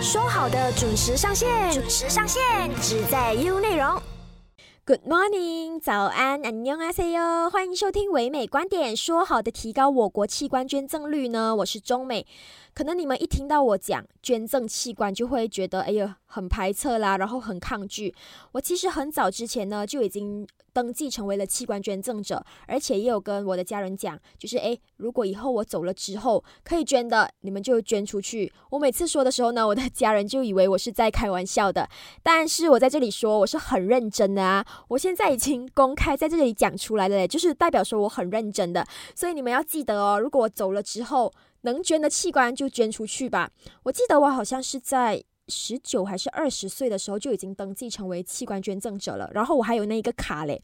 说好的准时上线，准时上线只在 U 内容。Good morning，早安，안녕하세 요， 欢迎收听唯美观点。说好的提高我国器官捐赠率呢？我是中美。可能你们一听到我讲捐赠器官，就会觉得哎呀很排斥啦，然后很抗拒。我其实很早之前呢就已经登记成为了器官捐赠者，而且也有跟我的家人讲，就是哎，如果以后我走了之后可以捐的，你们就捐出去。我每次说的时候呢，我的家人就以为我是在开玩笑的，但是我在这里说我是很认真的啊。我现在已经公开在这里讲出来了，就是代表说我很认真的。所以你们要记得哦，如果我走了之后。能捐的器官就捐出去吧。我记得我好像是在十九还是二十岁的时候就已经登记成为器官捐赠者了，然后我还有那一个卡嘞。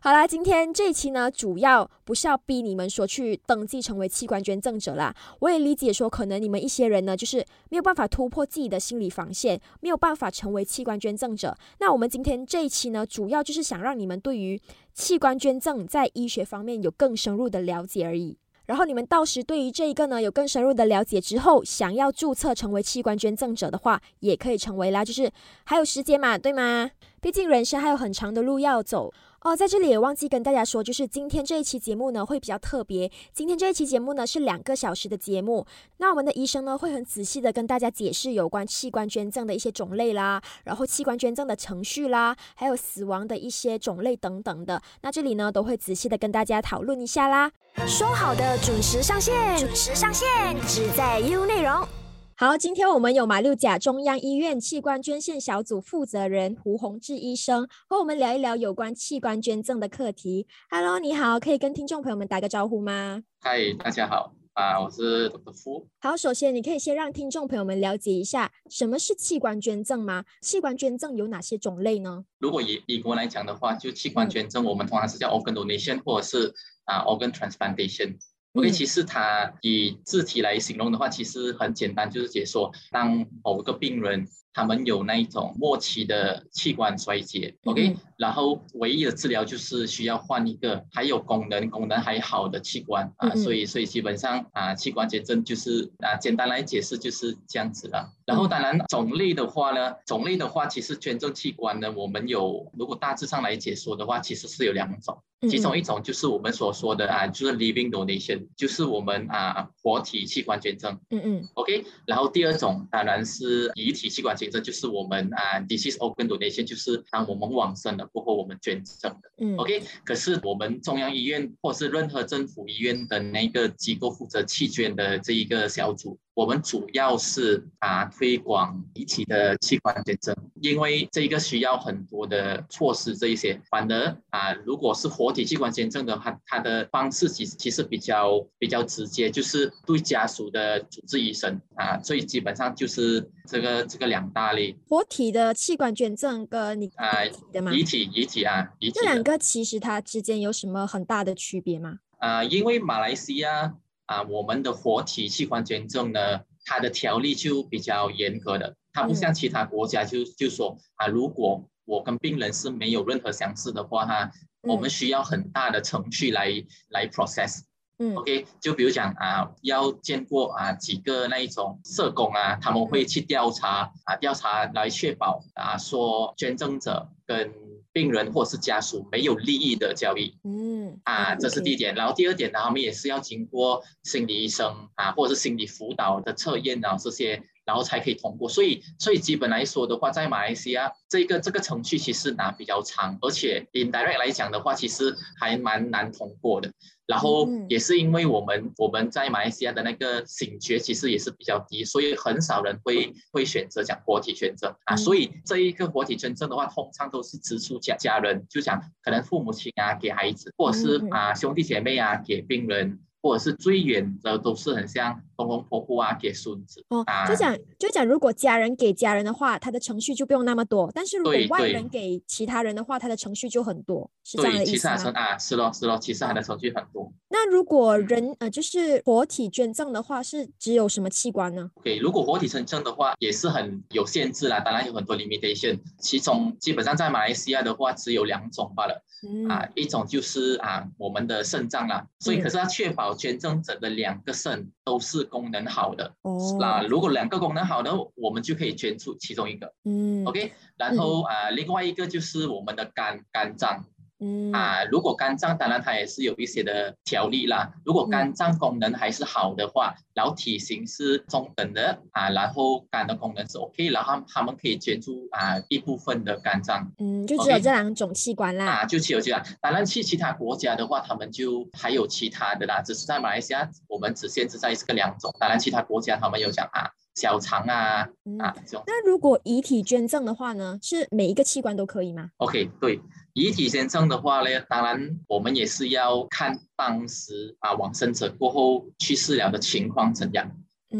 好啦，今天这一期呢，主要不是要逼你们说去登记成为器官捐赠者啦。我也理解说，可能你们一些人呢，就是没有办法突破自己的心理防线，没有办法成为器官捐赠者。那我们今天这一期呢，主要就是想让你们对于器官捐赠在医学方面有更深入的了解而已。然后你们到时对于这一个呢有更深入的了解之后，想要注册成为器官捐赠者的话，也可以成为啦。就是还有时间嘛，对吗？毕竟人生还有很长的路要走。哦，在这里也忘记跟大家说，就是今天这一期节目呢会比较特别。今天这一期节目呢是两个小时的节目，那我们的医生呢会很仔细的跟大家解释有关器官捐赠的一些种类啦，然后器官捐赠的程序啦，还有死亡的一些种类等等的。那这里呢都会仔细的跟大家讨论一下啦。说好的准时上线，准时上线，只在 U 内容。好，今天我们有马六甲中央医院器官捐献小组负责人胡宏志医生和我们聊一聊有关器官捐赠的课题。Hello，你好，可以跟听众朋友们打个招呼吗？嗨，大家好，啊，我是董德夫。好，首先你可以先让听众朋友们了解一下什么是器官捐赠吗？器官捐赠有哪些种类呢？如果以以国来讲的话，就器官捐赠，我们通常是叫 organ donation 或者是啊 organ transplantation。OK，其实它以字体来形容的话，其实很简单，就是解说当某个病人。他们有那一种末期的器官衰竭，OK，然后唯一的治疗就是需要换一个还有功能、功能还好的器官啊，所以所以基本上啊，器官捐赠就是啊，简单来解释就是这样子了。然后当然种类的话呢，种类的话其实捐赠器官呢，我们有如果大致上来解说的话，其实是有两种，其中一种就是我们所说的啊，就是 living donation，就是我们啊活体器官捐赠，嗯嗯，OK，然后第二种当然是遗体器官捐。赠就是我们啊，disease organ donation，就是当我们往生了过后，我们捐赠的。嗯，OK。可是我们中央医院或是任何政府医院的那个机构负责弃捐的这一个小组。我们主要是啊推广遗体的器官捐赠，因为这一个需要很多的措施，这一些反而啊如果是活体器官捐赠的话，它的方式其实其实比较比较直接，就是对家属的主治医生啊，所以基本上就是这个这个两大类。活体的器官捐赠跟你啊遗体遗体啊遗体，这两个其实它之间有什么很大的区别吗？啊，因为马来西亚。啊，我们的活体器官捐赠呢，它的条例就比较严格的，它不像其他国家就就说啊，如果我跟病人是没有任何相似的话哈，我们需要很大的程序来来 process。嗯，OK，就比如讲啊，要见过啊几个那一种社工啊，他们会去调查啊，调查来确保啊，说捐赠者跟病人或是家属没有利益的交易，嗯啊，这是第一点。然后第二点呢，他们也是要经过心理医生啊，或者是心理辅导的测验啊这些，然后才可以通过。所以，所以基本来说的话，在马来西亚这个这个程序其实拿比较长，而且 indirect 来讲的话，其实还蛮难通过的。然后也是因为我们我们在马来西亚的那个醒觉其实也是比较低，所以很少人会会选择讲活体捐赠啊。所以这一个活体捐赠的话，通常都是直出家家人，就讲可能父母亲啊给孩子，或者是啊兄弟姐妹啊给病人。或者是最远的都是很像公公婆婆啊给孙子哦，就讲就讲如果家人给家人的话，他的程序就不用那么多；但是如果外人给其他人的话，他的程序就很多，是这样的意思吗？啊，是咯是咯，其实他的程序很多。那如果人呃就是活体捐赠的话，是只有什么器官呢？OK，如果活体捐赠的话，也是很有限制啦，当然有很多 limitation，其中基本上在马来西亚的话只有两种罢了。啊，一种就是啊我们的肾脏啦，所以可是要确保捐赠者的两个肾都是功能好的。哦。那如果两个功能好的，我们就可以捐出其中一个。嗯。OK，然后啊，另外一个就是我们的肝肝脏。嗯啊，如果肝脏当然它也是有一些的条例啦。如果肝脏功能还是好的话，然后体型是中等的啊，然后肝的功能是 OK，然后他们可以捐出啊一部分的肝脏。嗯，就只有这两种器官啦。啊，就只有这样。当然去其他国家的话，他们就还有其他的啦。只是在马来西亚，我们只限制在这个两种。当然其他国家他们有讲啊。小肠啊啊，这种。那如果遗体捐赠的话呢，是每一个器官都可以吗？OK，对，遗体先生的话呢，当然我们也是要看当时啊往生者过后去世了的情况怎样。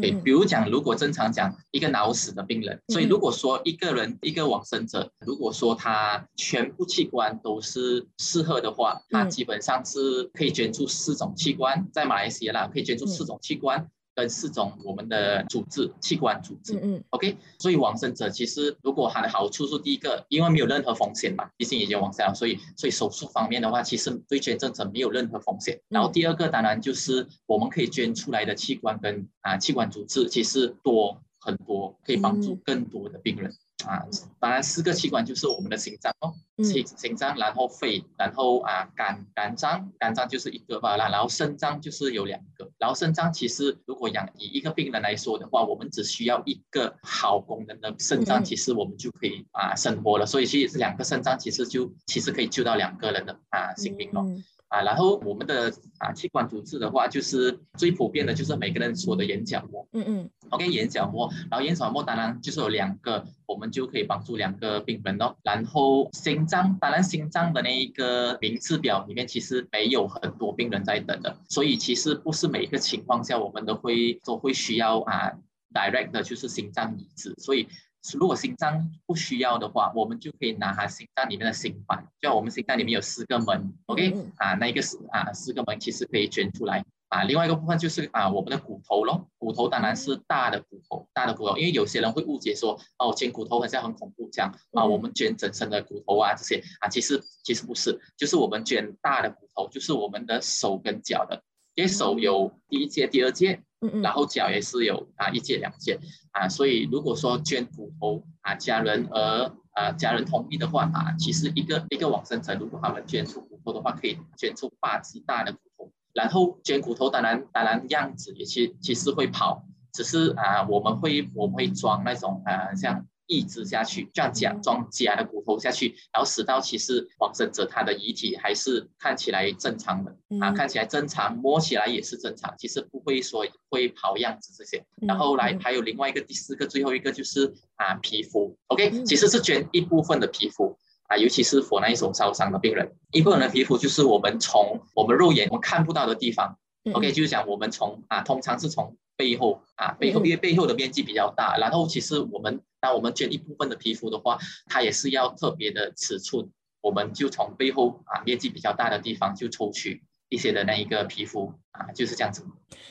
对，比如讲，如果正常讲一个脑死的病人，所以如果说一个人一个往生者，如果说他全部器官都是适合的话，他基本上是可以捐出四种器官，在马来西亚啦，可以捐出四种器官。跟四种我们的组织器官组织，嗯嗯，OK，所以往生者其实如果它的好处是第一个，因为没有任何风险嘛，毕竟已经往生了，所以所以手术方面的话，其实对捐赠者没有任何风险。然后第二个当然就是我们可以捐出来的器官跟啊器官组织其实多很多，可以帮助更多的病人。啊，当然四个器官就是我们的心脏哦，心心脏，然后肺，然后啊肝肝脏，肝脏就是一个吧，然然后肾脏就是有两个，然后肾脏其实如果养以一个病人来说的话，我们只需要一个好功能的肾脏，其实我们就可以啊生活了，所以其实两个肾脏其实就其实可以救到两个人的啊性命哦。啊，然后我们的啊器官组织的话，就是最普遍的就是每个人说的眼角膜。嗯嗯。OK，眼角膜，然后眼角膜当然就是有两个，我们就可以帮助两个病人哦。然后心脏，当然心脏的那一个名次表里面其实没有很多病人在等的，所以其实不是每一个情况下我们都会都会需要啊 direct 的就是心脏移植，所以。如果心脏不需要的话，我们就可以拿它心脏里面的心瓣，就像我们心脏里面有四个门，OK？啊，那一个是啊四个门其实可以捐出来啊。另外一个部分就是啊我们的骨头咯，骨头当然是大的骨头，大的骨头，因为有些人会误解说哦捐骨头好像很恐怖这样啊，我们捐整身的骨头啊这些啊，其实其实不是，就是我们捐大的骨头，就是我们的手跟脚的，因为手有第一届、第二节。然后脚也是有啊一届两届啊，所以如果说捐骨头啊，家人而啊家人同意的话啊，其实一个一个往生者如果他们捐出骨头的话，可以捐出八只大的骨头。然后捐骨头当然当然样子也其其实会跑，只是啊我们会我们会装那种啊像。移植下去，这样假装假的骨头下去，然后使到其实往生者他的遗体还是看起来正常的。啊，看起来正常，摸起来也是正常，其实不会说会跑样子这些。然后来还有另外一个第四个最后一个就是啊皮肤，OK，其实是捐一部分的皮肤啊，尤其是佛那一种烧伤的病人，一部分的皮肤就是我们从我们肉眼我们看不到的地方，OK，就是讲我们从啊通常是从背后啊背后因为背后的面积比较大，然后其实我们。当我们捐一部分的皮肤的话，它也是要特别的尺寸，我们就从背后啊面积比较大的地方就抽取一些的那一个皮肤啊，就是这样子，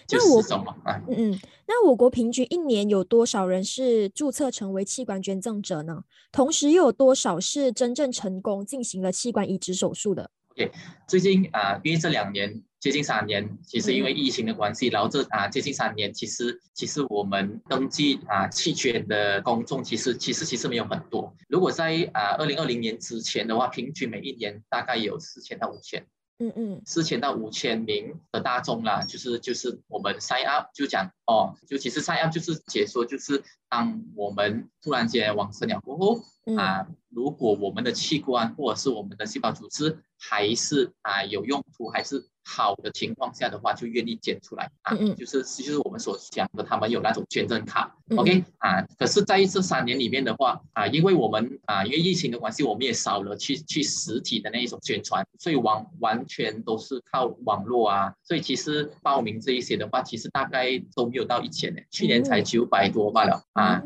就四种了啊。嗯嗯，那我国平均一年有多少人是注册成为器官捐赠者呢？同时又有多少是真正成功进行了器官移植手术的？OK，最近啊，因为这两年。接近三年，其实因为疫情的关系，然后这啊接近三年，其实其实我们登记啊弃捐的公众，其实其实其实没有很多。如果在啊二零二零年之前的话，平均每一年大概有四千到五千。嗯嗯，四千到五千名的大众啦，就是就是我们 sign up 就讲哦，就其实 sign up 就是解说，就是当我们突然间往生了过后啊，如果我们的器官或者是我们的细胞组织还是啊有用途，还是好的情况下的话，就愿意捐出来啊，就是就是我们所讲的，他们有那种捐赠卡，OK 啊。可是在这三年里面的话啊，因为我们啊，因为疫情的关系，我们也少了去去实体的那一种宣传，所以完完全都是靠网络啊。所以其实报名这一些的话，其实大概都没有到一千呢，去年才九百多罢了啊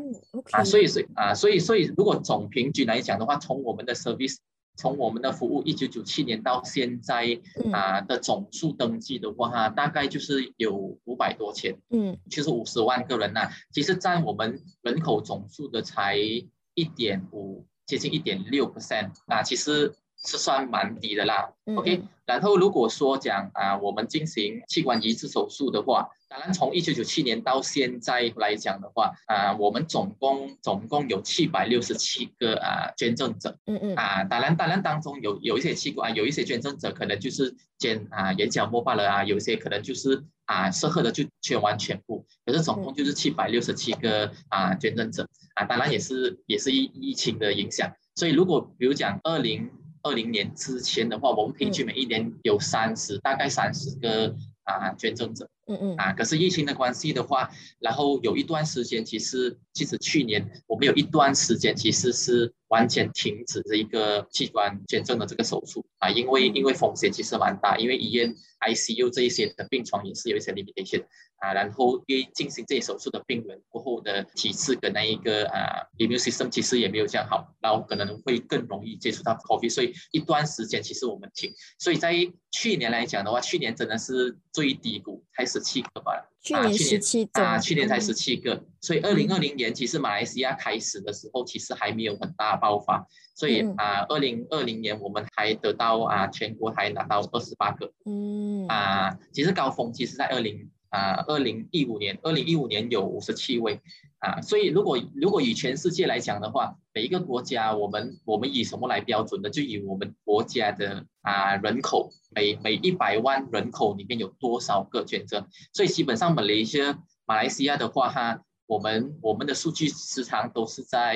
啊。所以是啊，所以所以如果总平均来讲的话，从我们的 service。从我们的服务一九九七年到现在啊的总数登记的话，哈，大概就是有五百多千，嗯，就是五十万个人呐。其实占我们人口总数的才一点五，接近一点六 percent，那其实是算蛮低的啦。OK，然后如果说讲啊，我们进行器官移植手术的话，当然，从一九九七年到现在来讲的话，啊，我们总共总共有七百六十七个啊捐赠者，嗯嗯，啊，当然当然当中有有一些器官，有一些捐赠者可能就是捐啊眼角膜罢了啊，有一些可能就是啊适合的就捐完全部，可是总共就是七百六十七个啊捐赠者，啊，当然也是也是疫疫情的影响，所以如果比如讲二零二零年之前的话，我们平均每一年有三十大概三十个啊捐赠者。嗯嗯啊，可是疫情的关系的话，然后有一段时间，其实其实去年我们有一段时间其实是完全停止这一个器官捐赠的这个手术啊，因为因为风险其实蛮大，因为医院 ICU 这一些的病床也是有一些 limitation 啊，然后因为进行这些手术的病人过后的体质跟那一个啊 immune system 其实也没有这样好，然后可能会更容易接触到 COVID，所以一段时间其实我们停，所以在去年来讲的话，去年真的是最低谷，开始。七个吧，去年十七啊，去年才十七个，所以二零二零年其实马来西亚开始的时候，其实还没有很大爆发，所以啊，二零二零年我们还得到啊，全国还拿到二十八个，嗯。啊，其实高峰其实在二零啊，二零一五年，二零一五年有五十七位。啊，所以如果如果以全世界来讲的话，每一个国家，我们我们以什么来标准呢？就以我们国家的啊人口，每每一百万人口里面有多少个捐赠？所以基本上马来西亚马来西亚的话，哈，我们我们的数据时常都是在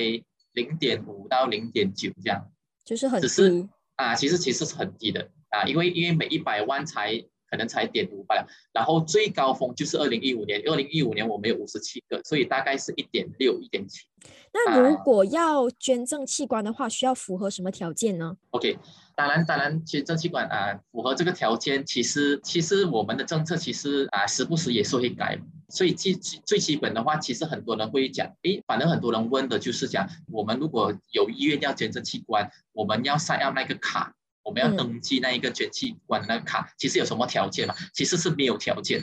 零点五到零点九这样，就是很低啊，其实其实是很低的啊，因为因为每一百万才。可能才点五百，然后最高峰就是二零一五年，二零一五年我们有五十七个，所以大概是一点六、一点七。那如果要捐赠器官的话，需要符合什么条件呢？OK，当然，当然捐赠器官啊，符合这个条件，其实其实我们的政策其实啊，时不时也是会改。所以最最基本的话，其实很多人会讲，诶，反正很多人问的就是讲，我们如果有医院要捐赠器官，我们要塞要那个卡。我们要登记那一个捐器官的那个卡，其实有什么条件嘛？其实是没有条件，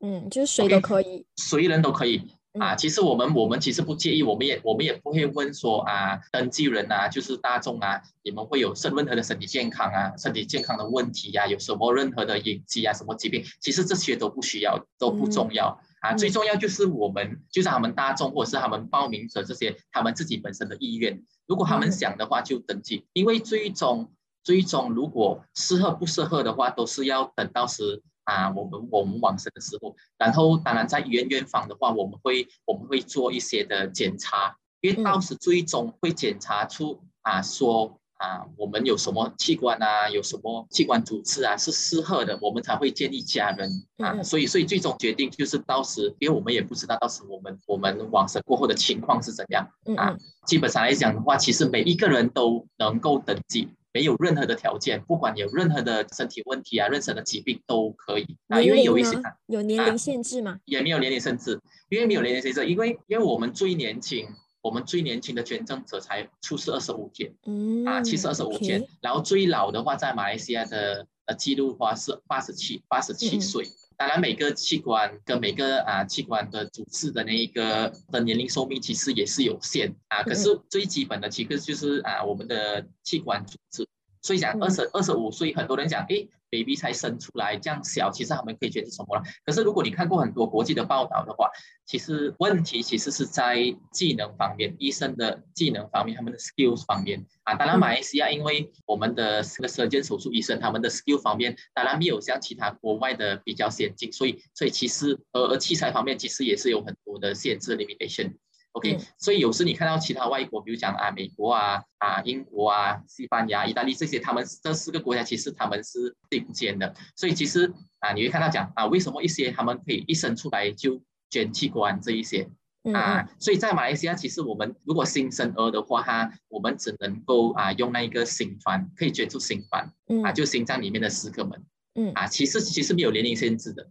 嗯，就是谁都可以，谁人都可以。啊。其实我们我们其实不介意，我们也我们也不会问说啊，登记人啊，就是大众啊，你们会有任何的身体健康啊，身体健康的问题呀，有什么任何的隐疾啊，什么疾病，其实这些都不需要，都不重要。啊。最重要就是我们，就是他们大众或者是他们报名者这些，他们自己本身的意愿，如果他们想的话就登记，因为最终。最终，如果适合不适合的话，都是要等到时啊，我们我们往生的时候。然后，当然在医院院方的话，我们会我们会做一些的检查，因为到时最终会检查出啊，说啊，我们有什么器官啊，有什么器官组织啊是适合的，我们才会建议家人啊。所以，所以最终决定就是到时，因为我们也不知道到时我们我们往生过后的情况是怎样啊。基本上来讲的话，其实每一个人都能够登记。没有任何的条件，不管有任何的身体问题啊，任何的疾病都可以啊。因为有一些有年龄限制吗？也没有年龄限制，因为没有年龄限制，因为因为我们最年轻，我们最年轻的捐赠者才出世二十五天，嗯啊，七十二十五天。然后最老的话，在马来西亚的呃记录的话是八十七八十七岁。当然，每个器官跟每个啊器官的组织的那一个的年龄寿命其实也是有限啊。可是最基本的其实就是啊我们的器官组织。所以讲二十二十五岁，很多人讲，诶 b a b y 才生出来这样小，其实他们可以觉得什么了？可是如果你看过很多国际的报道的话，其实问题其实是在技能方面，医生的技能方面，他们的 skills 方面啊。当然，马来西亚因为我们的这个射箭手术医生，他们的 skill 方面当然没有像其他国外的比较先进，所以所以其实呃而器材方面其实也是有很多的限制 limitation。OK，所以有时你看到其他外国，比如讲啊，美国啊、啊英国啊、西班牙、意大利这些，他们这四个国家其实他们是顶尖的。所以其实啊，你会看到讲啊，为什么一些他们可以一生出来就捐器官这一些啊？所以在马来西亚，其实我们如果新生儿的话，哈，我们只能够啊用那一个心瓣可以捐出心瓣啊，就心脏里面的四个门，嗯啊，其实其实没有年龄限制的。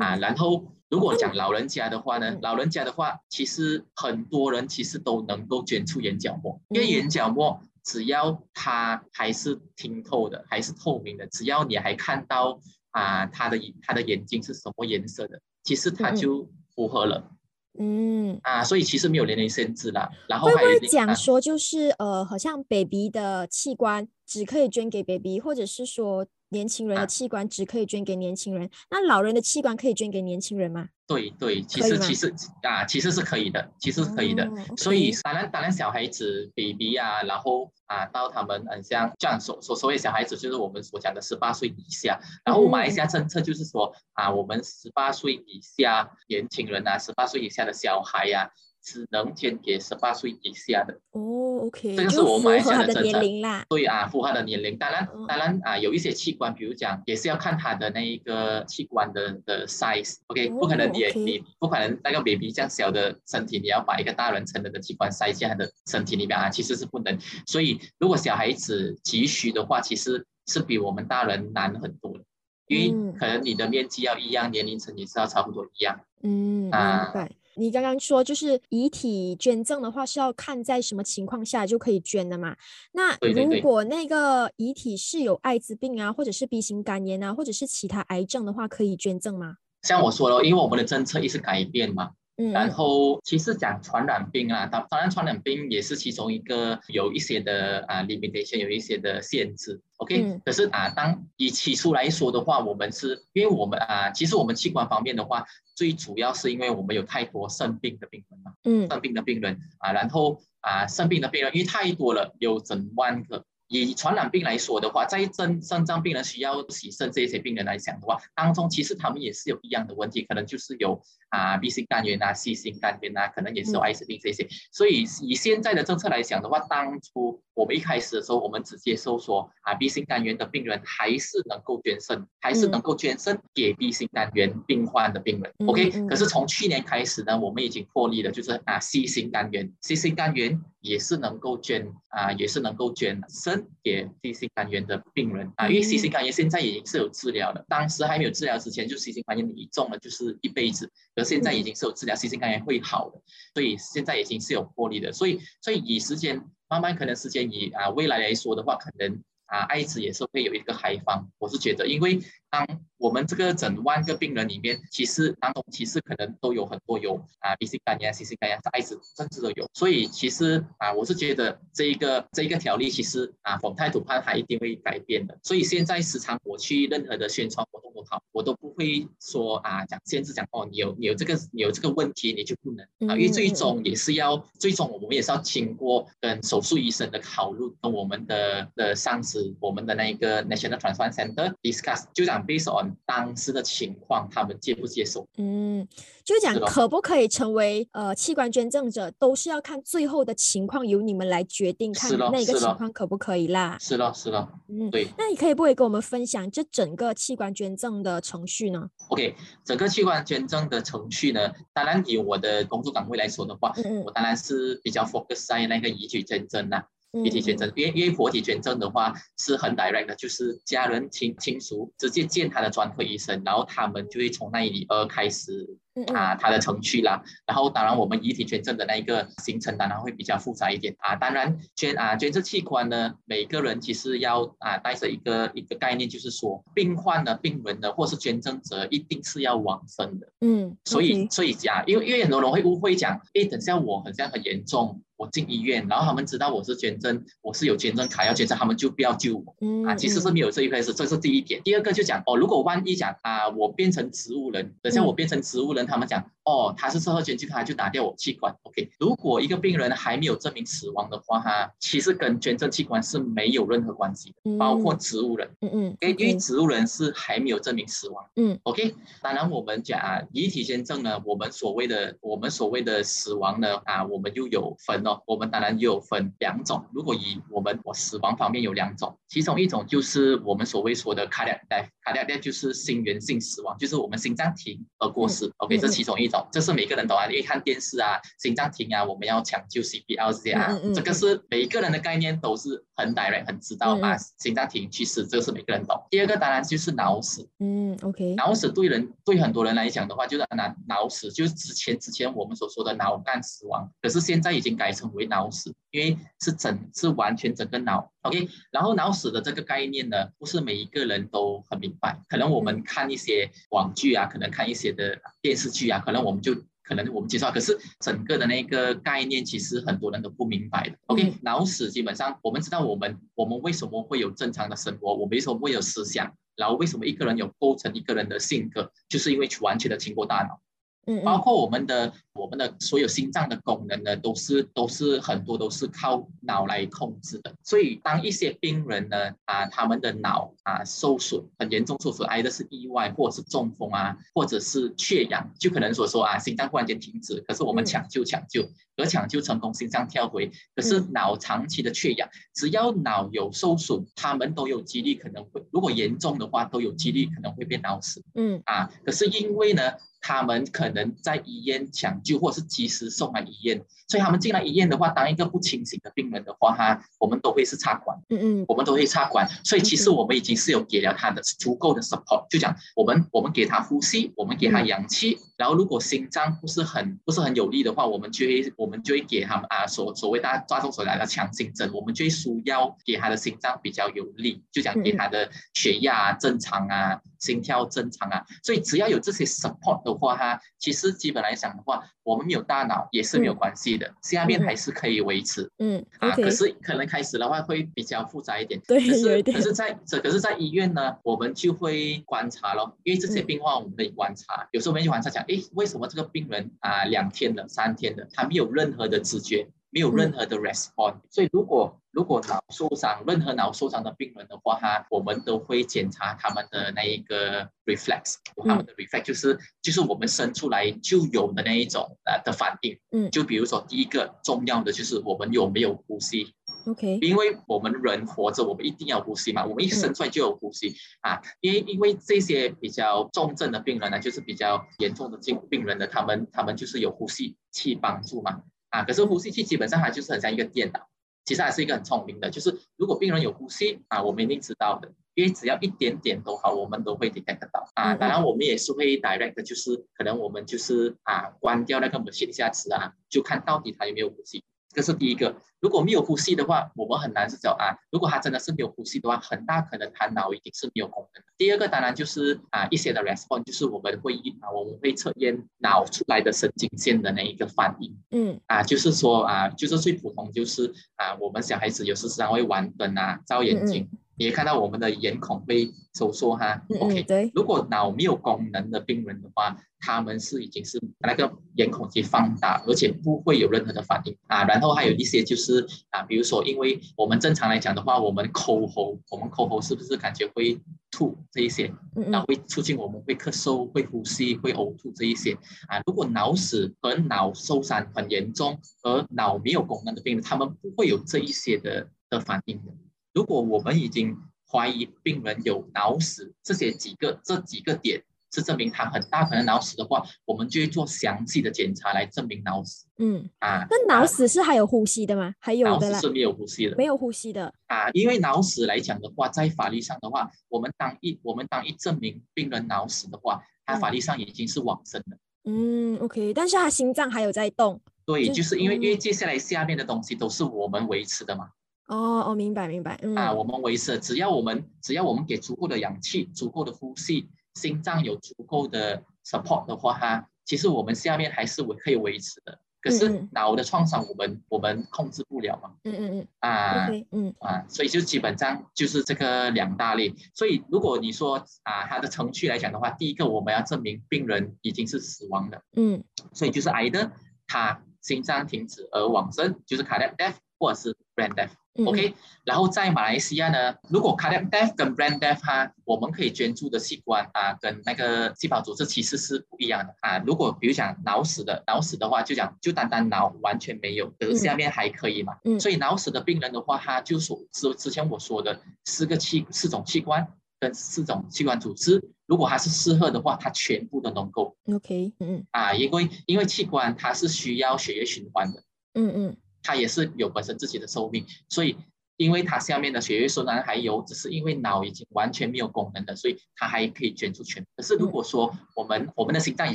啊，然后如果讲老人家的话呢，老人家的话，其实很多人其实都能够捐出眼角膜，因为眼角膜只要它还是通透的，还是透明的，只要你还看到啊，他的他的眼睛是什么颜色的，其实他就符合了。嗯啊，所以其实没有年龄限制啦。然后会不会讲说，就是呃，好像 baby 的器官只可以捐给 baby，或者是说？年轻人的器官只可以捐给年轻人，那老人的器官可以捐给年轻人吗？对对，其实其实啊，其实是可以的，其实是可以的。所以当然当然，小孩子 baby 啊，然后啊，到他们很像这样所所所谓小孩子，就是我们所讲的十八岁以下。然后马来西亚政策就是说啊，我们十八岁以下年轻人啊，十八岁以下的小孩呀。只能捐给十八岁以下的哦，OK，这个是我们马来西亚的年龄啦。对啊，符合的年龄。当然，当然啊，有一些器官，比如讲，也是要看他的那一个器官的的 size，OK，不可能你你不可能那个 baby 这样小的身体，你要把一个大人成人的器官塞进他的身体里面啊，其实是不能。所以，如果小孩子急需的话，其实是比我们大人难很多的，因为可能你的面积要一样，年龄层也是要差不多一样。嗯，啊。你刚刚说，就是遗体捐赠的话，是要看在什么情况下就可以捐的嘛？那如果那个遗体是有艾滋病啊，或者是 B 型肝炎啊，或者是其他癌症的话，可以捐赠吗？像我说了，因为我们的政策一直改变嘛。然后其实讲传染病啊，当当然传染病也是其中一个有一些的啊 limitation，有一些的限制。OK，可是啊，当以起初来说的话，我们是因为我们啊，其实我们器官方面的话，最主要是因为我们有太多肾病的病人嘛，嗯，肾病的病人啊，然后啊，肾病的病人因为太多了，有整万个。以传染病来说的话，在肾肾脏病人需要洗肾这些病人来讲的话，当中其实他们也是有一样的问题，可能就是有啊 B 型肝炎啊、C 型肝炎啊，可能也是有艾滋病这些。所以以现在的政策来讲的话，当初我们一开始的时候，我们只接受说啊 B 型肝炎的病人还是能够捐肾，还是能够捐肾给 B 型肝炎病患的病人。OK，可是从去年开始呢，我们已经破例了，就是啊 C 型肝炎，C 型肝炎也是能够捐啊，也是能够捐肾。给 C 型肝炎的病人。啊，因为 C 型肝炎现在已经是有治疗的，当时还没有治疗之前，就 C 型肝炎你中了就是一辈子，而现在已经是有治疗，C 型肝炎会好的，所以现在已经是有魄力的，所以所以以时间慢慢可能时间以啊未来来说的话，可能啊艾滋也是会有一个开放，我是觉得，因为当我们这个整万个病人里面，其实当中其实可能都有很多有啊 B 型肝炎、C 型肝炎、艾滋甚至都有，所以其实啊，我是觉得这一个这一个条例其实啊，冯泰土判它一定会改变的。所以现在时常我去任何的宣传活动都好，我都不会说啊讲限制讲哦，你有你有这个你有这个问题你就不能啊，因为最终也是要最终我们也是要经过跟手术医生的考虑，跟我们的的上司我们的那一个 National Transplant Center discuss 就讲。Based on 当时的情况，他们接不接受？嗯，就是讲可不可以成为呃器官捐赠者，都是要看最后的情况，由你们来决定，看那个情况可不可以啦。是的，是的，嗯，对。那你可以不可以跟我们分享这整个器官捐赠的程序呢？OK，整个器官捐赠的程序呢，当然以我的工作岗位来说的话，我当然是比较 focus 在那个遗体捐赠啦。遗体捐赠，因为因为活体捐赠的话是很 direct 的，就是家人亲亲属直接见他的专科医生，然后他们就会从那里呃开始啊他的程序啦。然后当然我们遗体捐赠的那一个行程当然会比较复杂一点啊。当然捐啊捐赠器官呢，每个人其实要啊带着一个一个概念，就是说病患的病人的或是捐赠者一定是要往生的。嗯，所以所以讲，因为因为很多人会误会讲，哎，等下我好像很严重。我进医院，然后他们知道我是捐赠，我是有捐赠卡要捐赠，他们就不要救我。嗯啊，其实是没有这一回事，这是第一点。第二个就讲哦，如果万一讲啊，我变成植物人，等下我变成植物人，他们讲哦，他是适合捐赠，他就拿掉我器官。OK，如果一个病人还没有证明死亡的话，哈，其实跟捐赠器官是没有任何关系的，包括植物人。嗯嗯，因因为植物人是还没有证明死亡。嗯，OK，当然我们讲啊，遗体捐赠呢，我们所谓的我们所谓的死亡呢，啊，我们又有分哦。我们当然又分两种。如果以我们我死亡方面有两种，其中一种就是我们所谓说的 cardiac death，cardiac death 就是心源性死亡，就是我们心脏停而过世。OK，这其中一种，这是每个人都啊，因为看电视啊，心脏停啊，我们要抢救 CPR 这些啊，这个是每个人的概念都是很 direct 很知道啊，心脏停去世，这个是每个人懂。第二个当然就是脑死，嗯，OK，脑死对人对很多人来讲的话，就是脑脑死，就是之前之前我们所说的脑干死亡，可是现在已经改。成为脑死，因为是整是完全整个脑，OK。然后脑死的这个概念呢，不是每一个人都很明白。可能我们看一些网剧啊，可能看一些的电视剧啊，可能我们就可能我们介绍，可是整个的那个概念其实很多人都不明白的。OK，脑死基本上我们知道我们我们为什么会有正常的生活，我们为什么会有思想，然后为什么一个人有构成一个人的性格，就是因为完全的经过大脑。嗯，包括我们的我们的所有心脏的功能呢，都是都是很多都是靠脑来控制的。所以当一些病人呢，啊，他们的脑啊受损很严重受损，挨的是意外或者是中风啊，或者是缺氧，就可能所说啊，心脏忽然间停止，可是我们抢救抢救，而抢救成功，心脏跳回，可是脑长期的缺氧，只要脑有受损，他们都有几率可能会，如果严重的话，都有几率可能会被脑死。嗯，啊，可是因为呢。他们可能在医院抢救，或是及时送来医院，所以他们进来医院的话，当一个不清醒的病人的话，哈，我们都会是插管，嗯嗯，我们都会插管，所以其实我们已经是有给了他的足够的 support，就讲我们我们给他呼吸，我们给他氧气，然后如果心脏不是很不是很有力的话，我们就会我们就会给他们啊所所谓大家抓住所来的强心针，我们就会输药给他的心脏比较有力，就讲给他的血压正常啊。心跳正常啊，所以只要有这些 support 的话，哈，其实基本来讲的话，我们没有大脑也是没有关系的，下面还是可以维持。嗯，啊，可是可能开始的话会比较复杂一点。对，有一点。可是，在这可是在医院呢，我们就会观察咯，因为这些病患我们可以观察，有时候我们就观察讲，哎，为什么这个病人啊，两天了、三天了，他没有任何的知觉？没有任何的 response，所以如果如果脑受伤，任何脑受伤的病人的话，哈，我们都会检查他们的那一个 reflex，他们的 reflex 就是就是我们生出来就有的那一种呃的反应，嗯，就比如说第一个重要的就是我们有没有呼吸，OK，因为我们人活着，我们一定要呼吸嘛，我们一生出来就有呼吸。啊，因为因为这些比较重症的病人呢，就是比较严重的病病人的，他们他们就是有呼吸器帮助嘛。啊，可是呼吸器基本上它就是很像一个电脑，其实还是一个很聪明的。就是如果病人有呼吸啊，我们一定知道的，因为只要一点点都好，我们都会 detect 到啊。当然我们也是会 direct，就是可能我们就是啊关掉那个 machine 下子啊，就看到底他有没有呼吸。这是第一个，如果没有呼吸的话，我们很难是找啊。如果他真的是没有呼吸的话，很大可能他脑已经是没有功能。第二个当然就是啊一些的 response，就是我们会啊我们会测验脑出来的神经线的那一个反应。嗯啊，就是说啊，就是最普通就是啊，我们小孩子有时时常会玩灯啊，照眼睛。你看到我们的眼孔被收缩哈，OK，对。如果脑没有功能的病人的话，他们是已经是那个眼孔肌放大，而且不会有任何的反应啊。然后还有一些就是啊，比如说，因为我们正常来讲的话，我们口喉，我们口喉是不是感觉会吐这一些，然后会促进我们会咳嗽、会呼吸、会呕吐这一些啊。如果脑死和脑受伤很严重，而脑没有功能的病人，他们不会有这一些的的反应的。如果我们已经怀疑病人有脑死，这些几个这几个点是证明他很大可能脑死的话，我们就会做详细的检查来证明脑死。嗯啊，那脑死是还有呼吸的吗？还有的啦，是没有呼吸的，没有呼吸的啊。因为脑死来讲的话，在法律上的话，我们当一我们当一证明病人脑死的话，他法律上已经是往生的。嗯，OK，但是他心脏还有在动。对，就是因为因为接下来下面的东西都是我们维持的嘛。哦哦，明白明白，嗯啊，我们维持，只要我们只要我们给足够的氧气、足够的呼吸，心脏有足够的 support 的话，哈，其实我们下面还是维可以维持的。可是脑的创伤，我们我们控制不了嘛。嗯嗯嗯。啊，嗯啊，所以就基本上就是这个两大类。所以如果你说啊，它的程序来讲的话，第一个我们要证明病人已经是死亡的。嗯。所以就是癌的，他心脏停止而往生，就是 cardiac death 或者是 brain death。OK，然后在马来西亚呢，如果 cardiac death 跟 brain death 哈，我们可以捐助的器官啊，跟那个细胞组织其实是不一样的啊。如果比如讲脑死的，脑死的话就讲就单单脑完全没有，可是下面还可以嘛。嗯。所以脑死的病人的话，他就所之之前我说的四个器四种器官跟四种器官组织，如果它是适合的话，他全部都能够。OK，嗯嗯。啊，因为因为器官它是需要血液循环的。嗯嗯。它也是有本身自己的寿命，所以因为它下面的血液循环还有，只是因为脑已经完全没有功能的，所以它还可以捐出全。可是如果说我们我们的心脏已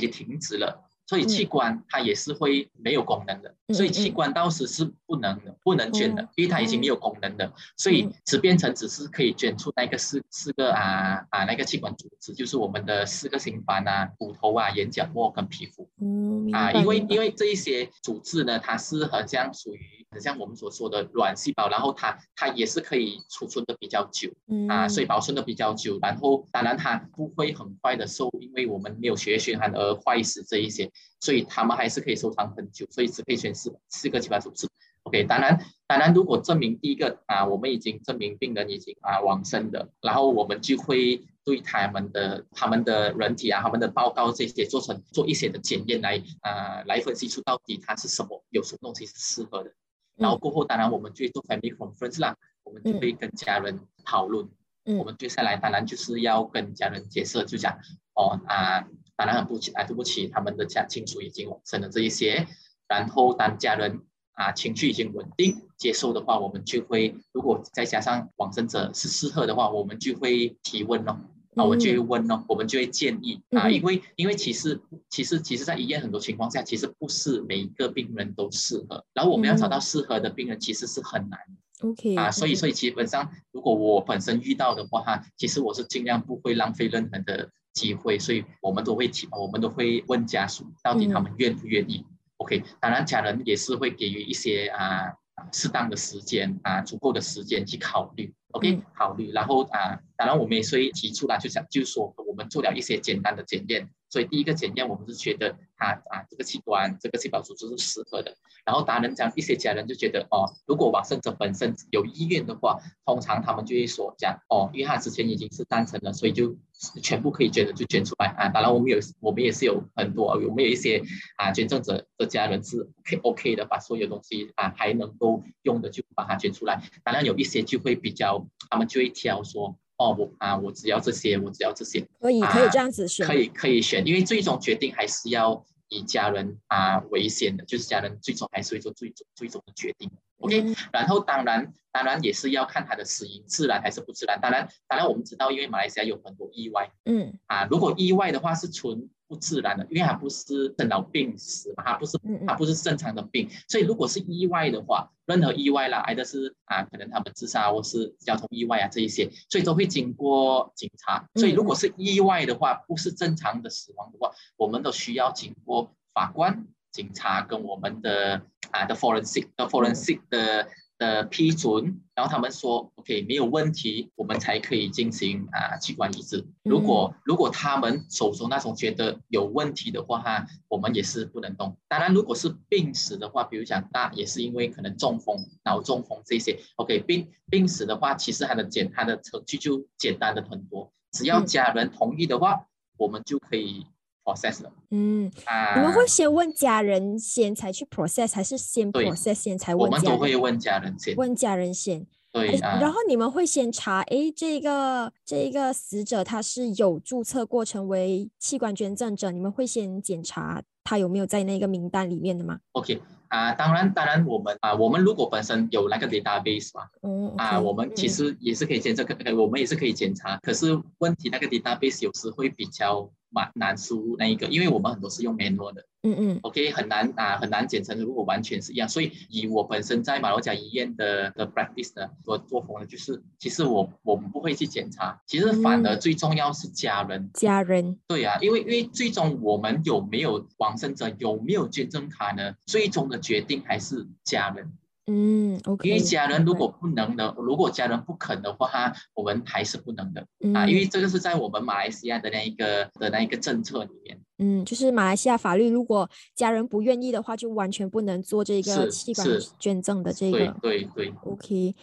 经停止了，所以器官它也是会没有功能的，所以器官到时是不能的。不能捐的，因为它已经没有功能的，所以只变成只是可以捐出那个四四个啊啊那个器官组织，就是我们的四个心房啊、骨头啊、眼角膜跟皮肤。嗯，啊，因为因为这一些组织呢，它是好像属于很像我们所说的卵细胞，然后它它也是可以储存的比较久，啊，所以保存的比较久，然后当然它不会很快的受，因为我们没有血液循环而坏死这一些，所以它们还是可以收藏很久，所以只可以选四四个器官组织。OK，当然当然如果证明第一个啊，我们已经证明病人已经啊往生的，然后我们就会。对他们的他们的人体啊，他们的报告这些做成做一些的检验来啊来分析出到底它是什么有什么东西是适合的，然后过后当然我们就做 family conference 啦，我们就会跟家人讨论，我们接下来当然就是要跟家人解释，就讲哦啊，当然很不起啊对不起，他们的家亲属已经往生了这一些，然后当家人啊情绪已经稳定接受的话，我们就会如果再加上往生者是适合的话，我们就会提问咯。啊，我就会问哦，我们就会建议啊，因为因为其实其实其实，在医院很多情况下，其实不是每一个病人都适合，然后我们要找到适合的病人，其实是很难。OK 啊，所以所以基本上，如果我本身遇到的话哈，其实我是尽量不会浪费任何的机会，所以我们都会提，我们都会问家属到底他们愿不愿意。OK，当然家人也是会给予一些啊适当的时间啊足够的时间去考虑。OK，考虑，然后啊，当然我们也会提出来，就想就是说，我们做了一些简单的检验。所以第一个检验，我们是觉得他啊，这个器官、这个细胞组织是适合的。然后达人讲一些家人就觉得哦，如果往生者本身有意愿的话，通常他们就会说讲哦，因为他之前已经是单程了，所以就全部可以捐的就捐出来啊。当然我们有我们也是有很多，我们有一些啊捐赠者的家人是 OK OK 的，把所有东西啊还能够用的就把它捐出来。当然有一些就会比较，他们就会挑说。哦，我啊，我只要这些，我只要这些，可以可以这样子选，可以可以选，因为最终决定还是要以家人啊为先的，就是家人最终还是会做最终最终的决定。OK，然后当然当然也是要看他的死因自然还是不自然。当然当然我们知道，因为马来西亚有很多意外，嗯啊，如果意外的话是纯。不自然的，因为它不是生老病死嘛，它不是它不是正常的病，所以如果是意外的话，任何意外啦，挨的是啊，可能他们自杀或是交通意外啊这一些，所以都会经过警察。所以如果是意外的话，不是正常的死亡的话，我们都需要经过法官、警察跟我们的啊的 forensic 的 forensic 的。的批准，然后他们说 OK 没有问题，我们才可以进行啊器官移植。如果如果他们手中那种觉得有问题的话哈，我们也是不能动。当然，如果是病死的话，比如讲大也是因为可能中风、脑中风这些，OK 病病死的话，其实它的简它的程序就简单的很多，只要家人同意的话，我们就可以。Process 了，嗯，你们会先问家人先才去 process，还是先 process 先才问家人？我们都会问家人先。问家人先，对。然后你们会先查，哎，这个这个死者他是有注册过成为器官捐赠者，你们会先检查他有没有在那个名单里面的吗？OK，啊，当然，当然，我们啊，我们如果本身有那个 database 嘛，嗯，啊，我们其实也是可以检测，可我们也是可以检查。可是问题那个 database 有时会比较。蛮难输入那一个，因为我们很多是用 manual 的，嗯嗯，OK 很难啊，很难剪成如果完全是一样，所以以我本身在马六甲医院的的 practice 呢，做作风呢，就是其实我我们不会去检查，其实反而最重要是家人，家人，对啊，因为因为最终我们有没有往生者有没有捐赠卡呢？最终的决定还是家人。嗯。因为家人如果不能的，如果家人不肯的话，我们还是不能的啊。因为这个是在我们马来西亚的那一个的那一个政策里面。嗯，就是马来西亚法律，如果家人不愿意的话，就完全不能做这个器官捐赠的这个。对对。OK。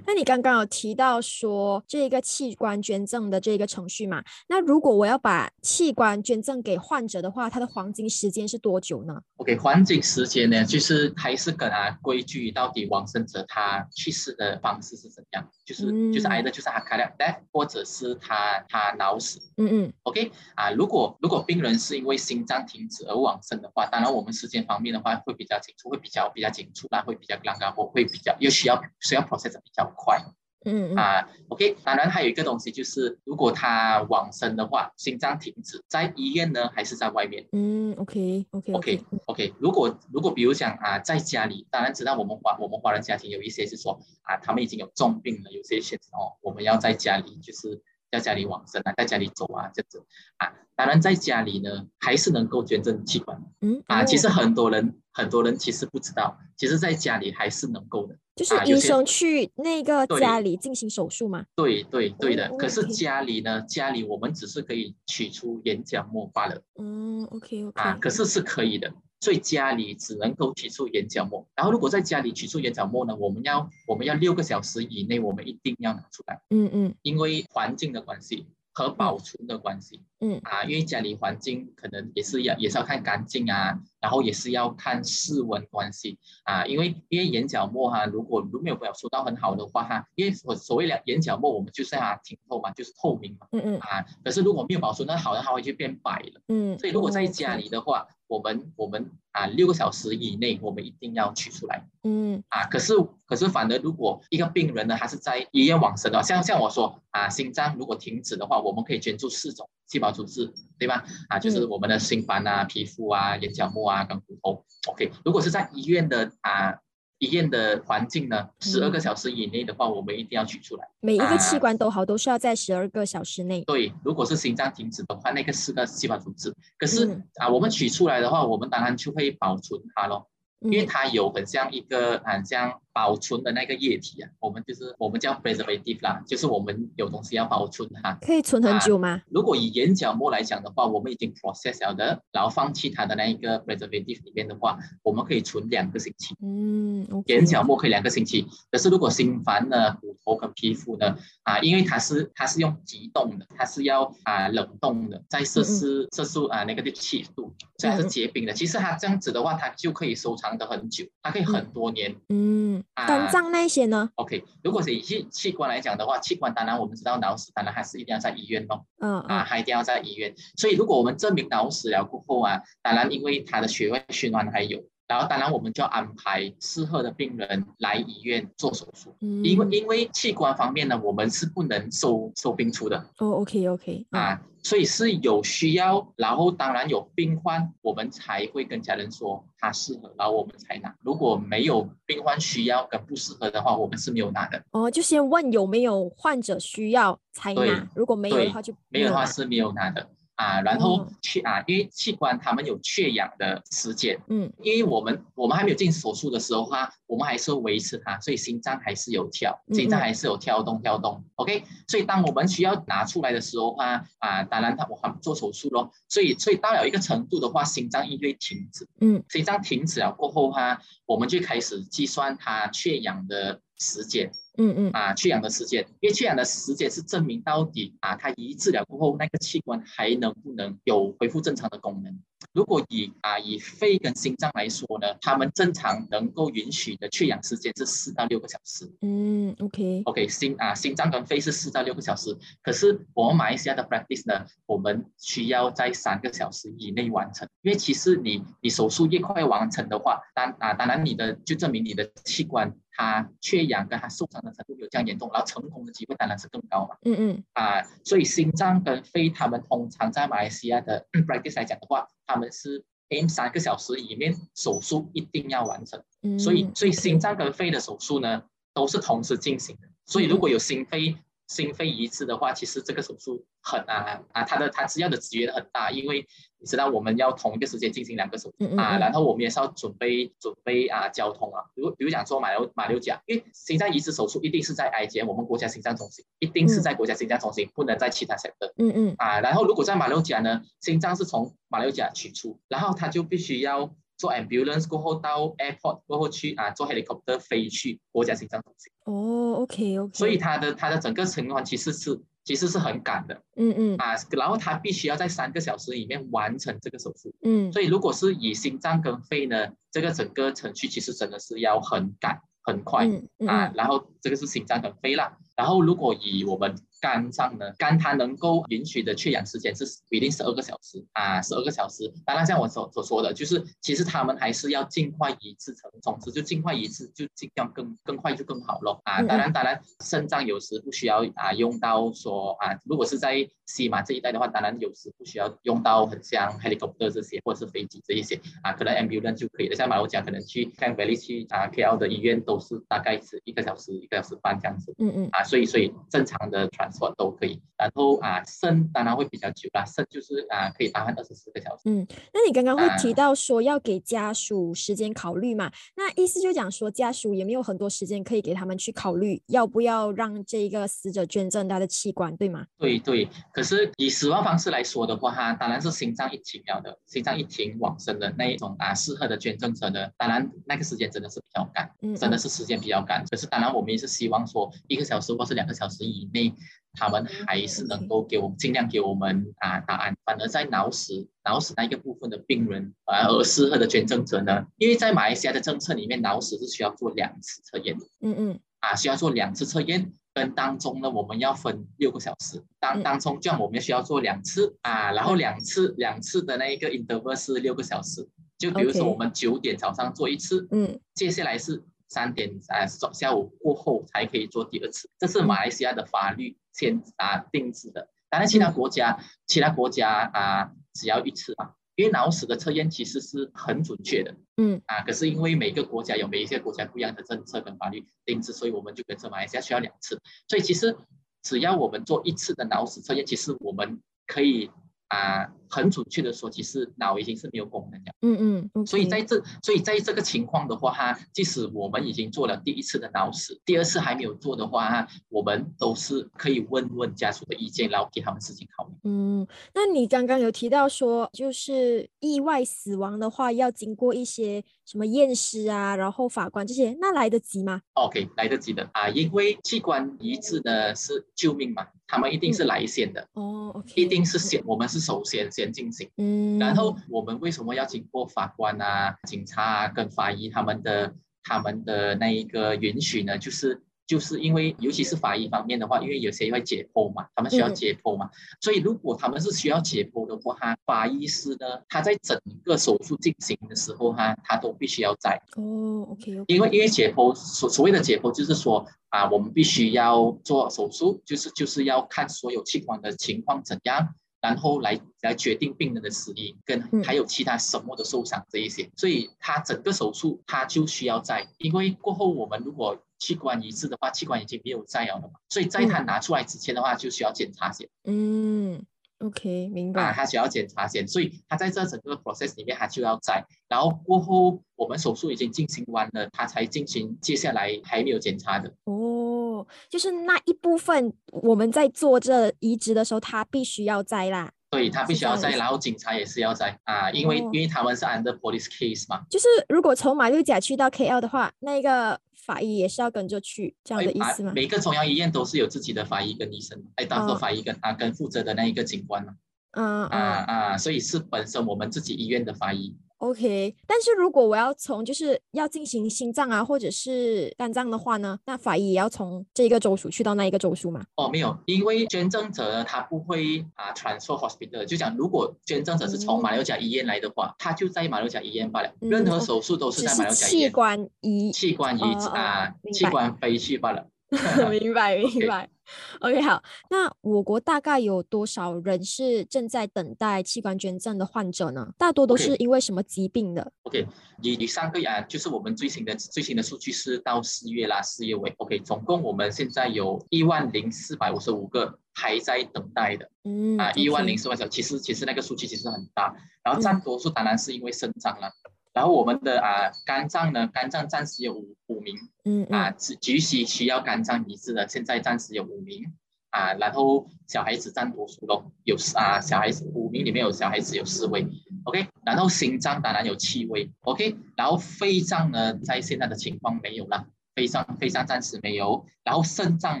那你刚刚有提到说这个器官捐赠的这个程序嘛？那如果我要把器官捐赠给患者的话，它的黄金时间是多久呢？OK，黄金时间呢，就是还是跟啊规矩到底往生者他去世的方式是怎样？就是就是挨的就是他开了 death，或者是他他脑死。嗯嗯。OK 啊，如果如果病人是因为心脏停止而往生的话，当然我们时间方面的话会比较紧促，会比较比较紧促，那会比较刚刚或会比较又需要需要 process 比较快。嗯啊，OK，当然还有一个东西就是，如果他往生的话，心脏停止，在医院呢还是在外面？嗯，OK，OK，OK，OK。如果如果比如讲啊，在家里，当然知道我们华我们华人家庭有一些是说啊，他们已经有重病了，有些选择哦，我们要在家里就是在家里往生啊，在家里走啊这样子啊。当然在家里呢还是能够捐赠器官。嗯啊，其实很多人很多人其实不知道，其实在家里还是能够的。就是医生去那个家里进行手术吗？对对对的。可是家里呢？家里我们只是可以取出眼角膜罢了。嗯，OK OK。啊，可是是可以的。所以家里只能够取出眼角膜。然后如果在家里取出眼角膜呢？我们要我们要六个小时以内，我们一定要拿出来。嗯嗯。因为环境的关系。和保存的关系，嗯啊，因为家里环境可能也是要也是要看干净啊，然后也是要看室温关系啊，因为因为眼角膜哈，如果如果没有保收到很好的话哈，因为所所谓的眼角膜，我们就是它挺透嘛，就是透明嘛，嗯嗯啊，可是如果没有保存的好的话，它会就变白了，嗯，所以如果在家里的话。我们我们啊，六个小时以内，我们一定要取出来。嗯啊，可是可是，反而如果一个病人呢，他是在医院往生的，像像我说啊，心脏如果停止的话，我们可以捐助四种细胞组织，对吧？啊，就是我们的心房啊、皮肤啊、眼角膜啊跟骨头。OK，如果是在医院的啊。医院的环境呢？十二个小时以内的话，我们一定要取出来。每一个器官都好，都是要在十二个小时内。对，如果是心脏停止的话，那个四个细胞组织。可是啊，我们取出来的话，我们当然就会保存它咯，因为它有很像一个很像。保存的那个液体啊，我们就是我们叫 preservative 啦，就是我们有东西要保存它，可以存很久吗？如果以眼角膜来讲的话，我们已经 process 了的，然后放弃它的那一个 preservative 里面的话，我们可以存两个星期。嗯，眼角膜可以两个星期，可是如果心房呢、骨头跟皮肤呢，啊，因为它是它是用急冻的，它是要啊冷冻的，在摄氏摄氏啊那个的七度，这样是结冰的。其实它这样子的话，它就可以收藏的很久，它可以很多年。嗯。肝脏那些呢？OK，如果是以器器官来讲的话，器官当然我们知道脑死，当然还是一定要在医院咯。嗯啊，还一定要在医院。所以如果我们证明脑死了过后啊，当然因为他的血液循环还有。然后，当然，我们就要安排适合的病人来医院做手术，嗯因为因为器官方面呢，我们是不能收收病出的。哦，OK，OK，啊，所以是有需要，然后当然有病患，我们才会跟家人说他适合，然后我们才拿。如果没有病患需要跟不适合的话，我们是没有拿的。哦，就先问有没有患者需要才拿，如果没有的话就没有的话是没有拿的。啊，然后缺啊，因为器官他们有缺氧的时间，嗯，因为我们我们还没有进手术的时候哈，我们还是维持它，所以心脏还是有跳，心脏还是有跳动跳动，OK，所以当我们需要拿出来的时候哈，啊，当然他我还做手术咯，所以所以到了一个程度的话，心脏一会停止，嗯，心脏停止了过后哈，我们就开始计算它缺氧的时间。嗯嗯啊，缺氧的时间，因为缺氧的时间是证明到底啊，它移治疗过后那个器官还能不能有恢复正常的功能。如果以啊以肺跟心脏来说呢，他们正常能够允许的缺氧时间是四到六个小时。嗯，OK OK，心啊心脏跟肺是四到六个小时，可是我们马来西亚的 practice 呢，我们需要在三个小时以内完成。因为其实你你手术越快完成的话，当啊当然你的就证明你的器官它缺氧跟他受伤的程度没有这样严重，然后成功的机会当然是更高嘛。嗯嗯啊，所以心脏跟肺他们通常在马来西亚的 practice 来讲的话。他们是 aim 三个小时以面手术一定要完成，嗯所以所以心脏跟肺的手术呢都是同时进行的，所以如果有心肺心肺移植的话，其实这个手术很难啊，它的它需要的资源很大，因为。你知道我们要同一个时间进行两个手术啊，然后我们也是要准备准备啊交通啊，比如比如讲说马六马六甲，因为心脏移植手术一定是在 I G 我们国家心脏中心，一定是在国家心脏中心，不能在其他 sector。嗯嗯啊，然后如果在马六甲呢，心脏是从马六甲取出，然后他就必须要做 ambulance 过后到 airport 过后去啊，坐 helicopter 飞去国家心脏中心。哦，OK OK。所以他的他的整个情况其实是。其实是很赶的，嗯嗯啊，然后他必须要在三个小时里面完成这个手术，嗯，所以如果是以心脏跟肺呢，这个整个程序其实真的是要很赶很快嗯啊，然后这个是心脏跟肺啦，然后如果以我们肝脏呢，肝它能够允许的缺氧时间是一定十二个小时啊，十二个小时。当然像我所所说的，就是其实他们还是要尽快移植成，总之就尽快移植，就尽量更更快就更好咯啊。当然当然，肾脏有时不需要啊用到说啊，如果是在西马这一带的话，当然有时不需要用到很像 helicopter 这些或者是飞机这一些啊，可能 ambulance 就可以了。像马六甲可能去看 Valley 去啊 KL 的医院都是大概是一个小时一个小时半这样子。嗯嗯啊，所以所以正常的 transport 都可以。然后啊，肾当然会比较久啦，肾就是啊可以达二十四个小时。嗯，那你刚刚会提到说要给家属时间考虑嘛？那意思就讲说家属也没有很多时间可以给他们去考虑要不要让这个死者捐赠他的器官，对吗？对对，可是以死亡方式来说的话，哈，当然是心脏一停了的，心脏一停往生的那一种啊，适合的捐赠者呢，当然那个时间真的是比较赶，真的是时间比较赶。可是当然我们也是希望说一个小时或是两个小时以内。他们还是能够给我们尽量给我们啊答案，反而在脑死脑死那一个部分的病人，而适合的捐赠者呢？因为在马来西亚的政策里面，脑死是需要做两次测验的，嗯嗯，啊需要做两次测验，跟当中呢我们要分六个小时，当当中这样我们需要做两次啊，然后两次两次的那一个 interval 是六个小时，就比如说我们九点早上做一次，嗯，接下来是。三点啊，下午过后才可以做第二次，这是马来西亚的法律先啊定制的。当然，其他国家其他国家啊，只要一次啊，因为脑死的测验其实是很准确的，嗯啊，可是因为每个国家有每一些国家不一样的政策跟法律定制，所以我们就跟着马来西亚需要两次。所以其实只要我们做一次的脑死测验，其实我们可以。啊，很准确的说，其实脑已经是没有功能了。嗯嗯，所以在这，所以在这个情况的话，哈，即使我们已经做了第一次的脑死，第二次还没有做的话，哈，我们都是可以问问家属的意见，然后给他们事情考虑。嗯，那你刚刚有提到说，就是意外死亡的话，要经过一些什么验尸啊，然后法官这些，那来得及吗？OK，来得及的啊，因为器官移植呢是救命嘛。他们一定是来先的哦，一定是先，我们是首先先进行，嗯，然后我们为什么要经过法官啊、警察啊跟法医他们的他们的那一个允许呢？就是。就是因为，尤其是法医方面的话，因为有些会解剖嘛，他们需要解剖嘛，所以如果他们是需要解剖的话，哈，法医师呢，他在整个手术进行的时候，哈，他都必须要在哦，OK，因为因为解剖所所谓的解剖就是说啊，我们必须要做手术，就是就是要看所有器官的情况怎样。然后来来决定病人的死因，跟还有其他什么的受伤这一些，所以他整个手术他就需要在，因为过后我们如果器官移植的话，器官已经没有在了嘛，所以在他拿出来之前的话，就需要检查先。嗯，OK，明白。啊，他需要检查先，所以他在这整个 process 里面，他就要在，然后过后我们手术已经进行完了，他才进行接下来还没有检查的。哦。就是那一部分，我们在做这移植的时候，他必须要在啦。对他必须要在，然后警察也是要在啊，因为因为他们是 under police case 嘛。就是如果从马六甲去到 KL 的话，那个法医也是要跟着去，这样的意思吗？每个中央医院都是有自己的法医跟医生，哎，当做法医跟他跟负责的那一个警官嘛。嗯啊啊，所以是本身我们自己医院的法医。OK，但是如果我要从就是要进行心脏啊，或者是肝脏的话呢，那法医也要从这一个州属去到那一个州属吗？哦，没有，因为捐赠者他不会啊 transfer hospital，就讲如果捐赠者是从马六甲医院来的话，他就在马六甲医院罢了，任何手术都是在马六甲医院。器官移器官移啊，器官飞去罢了。明白明白 OK 好。那我国大概有多少人是正在等待器官捐赠的患者呢？大多都是因为什么疾病的？OK，以以上个啊，就是我们最新的最新的数据是到四月啦，四月尾。OK，总共我们现在有一万零四百五十五个还在等待的。嗯啊，一万零四百小，其实其实那个数据其实很大，然后占多数当然是因为生长了。然后我们的啊肝脏呢，肝脏暂时有五五名，嗯啊，只急需需要肝脏移植的，现在暂时有五名，啊，然后小孩子占多数咯，有啊小孩子五名里面有小孩子有四位，OK，然后心脏当然有七位，OK，然后肺脏呢，在现在的情况没有了，肺脏肺脏暂时没有，然后肾脏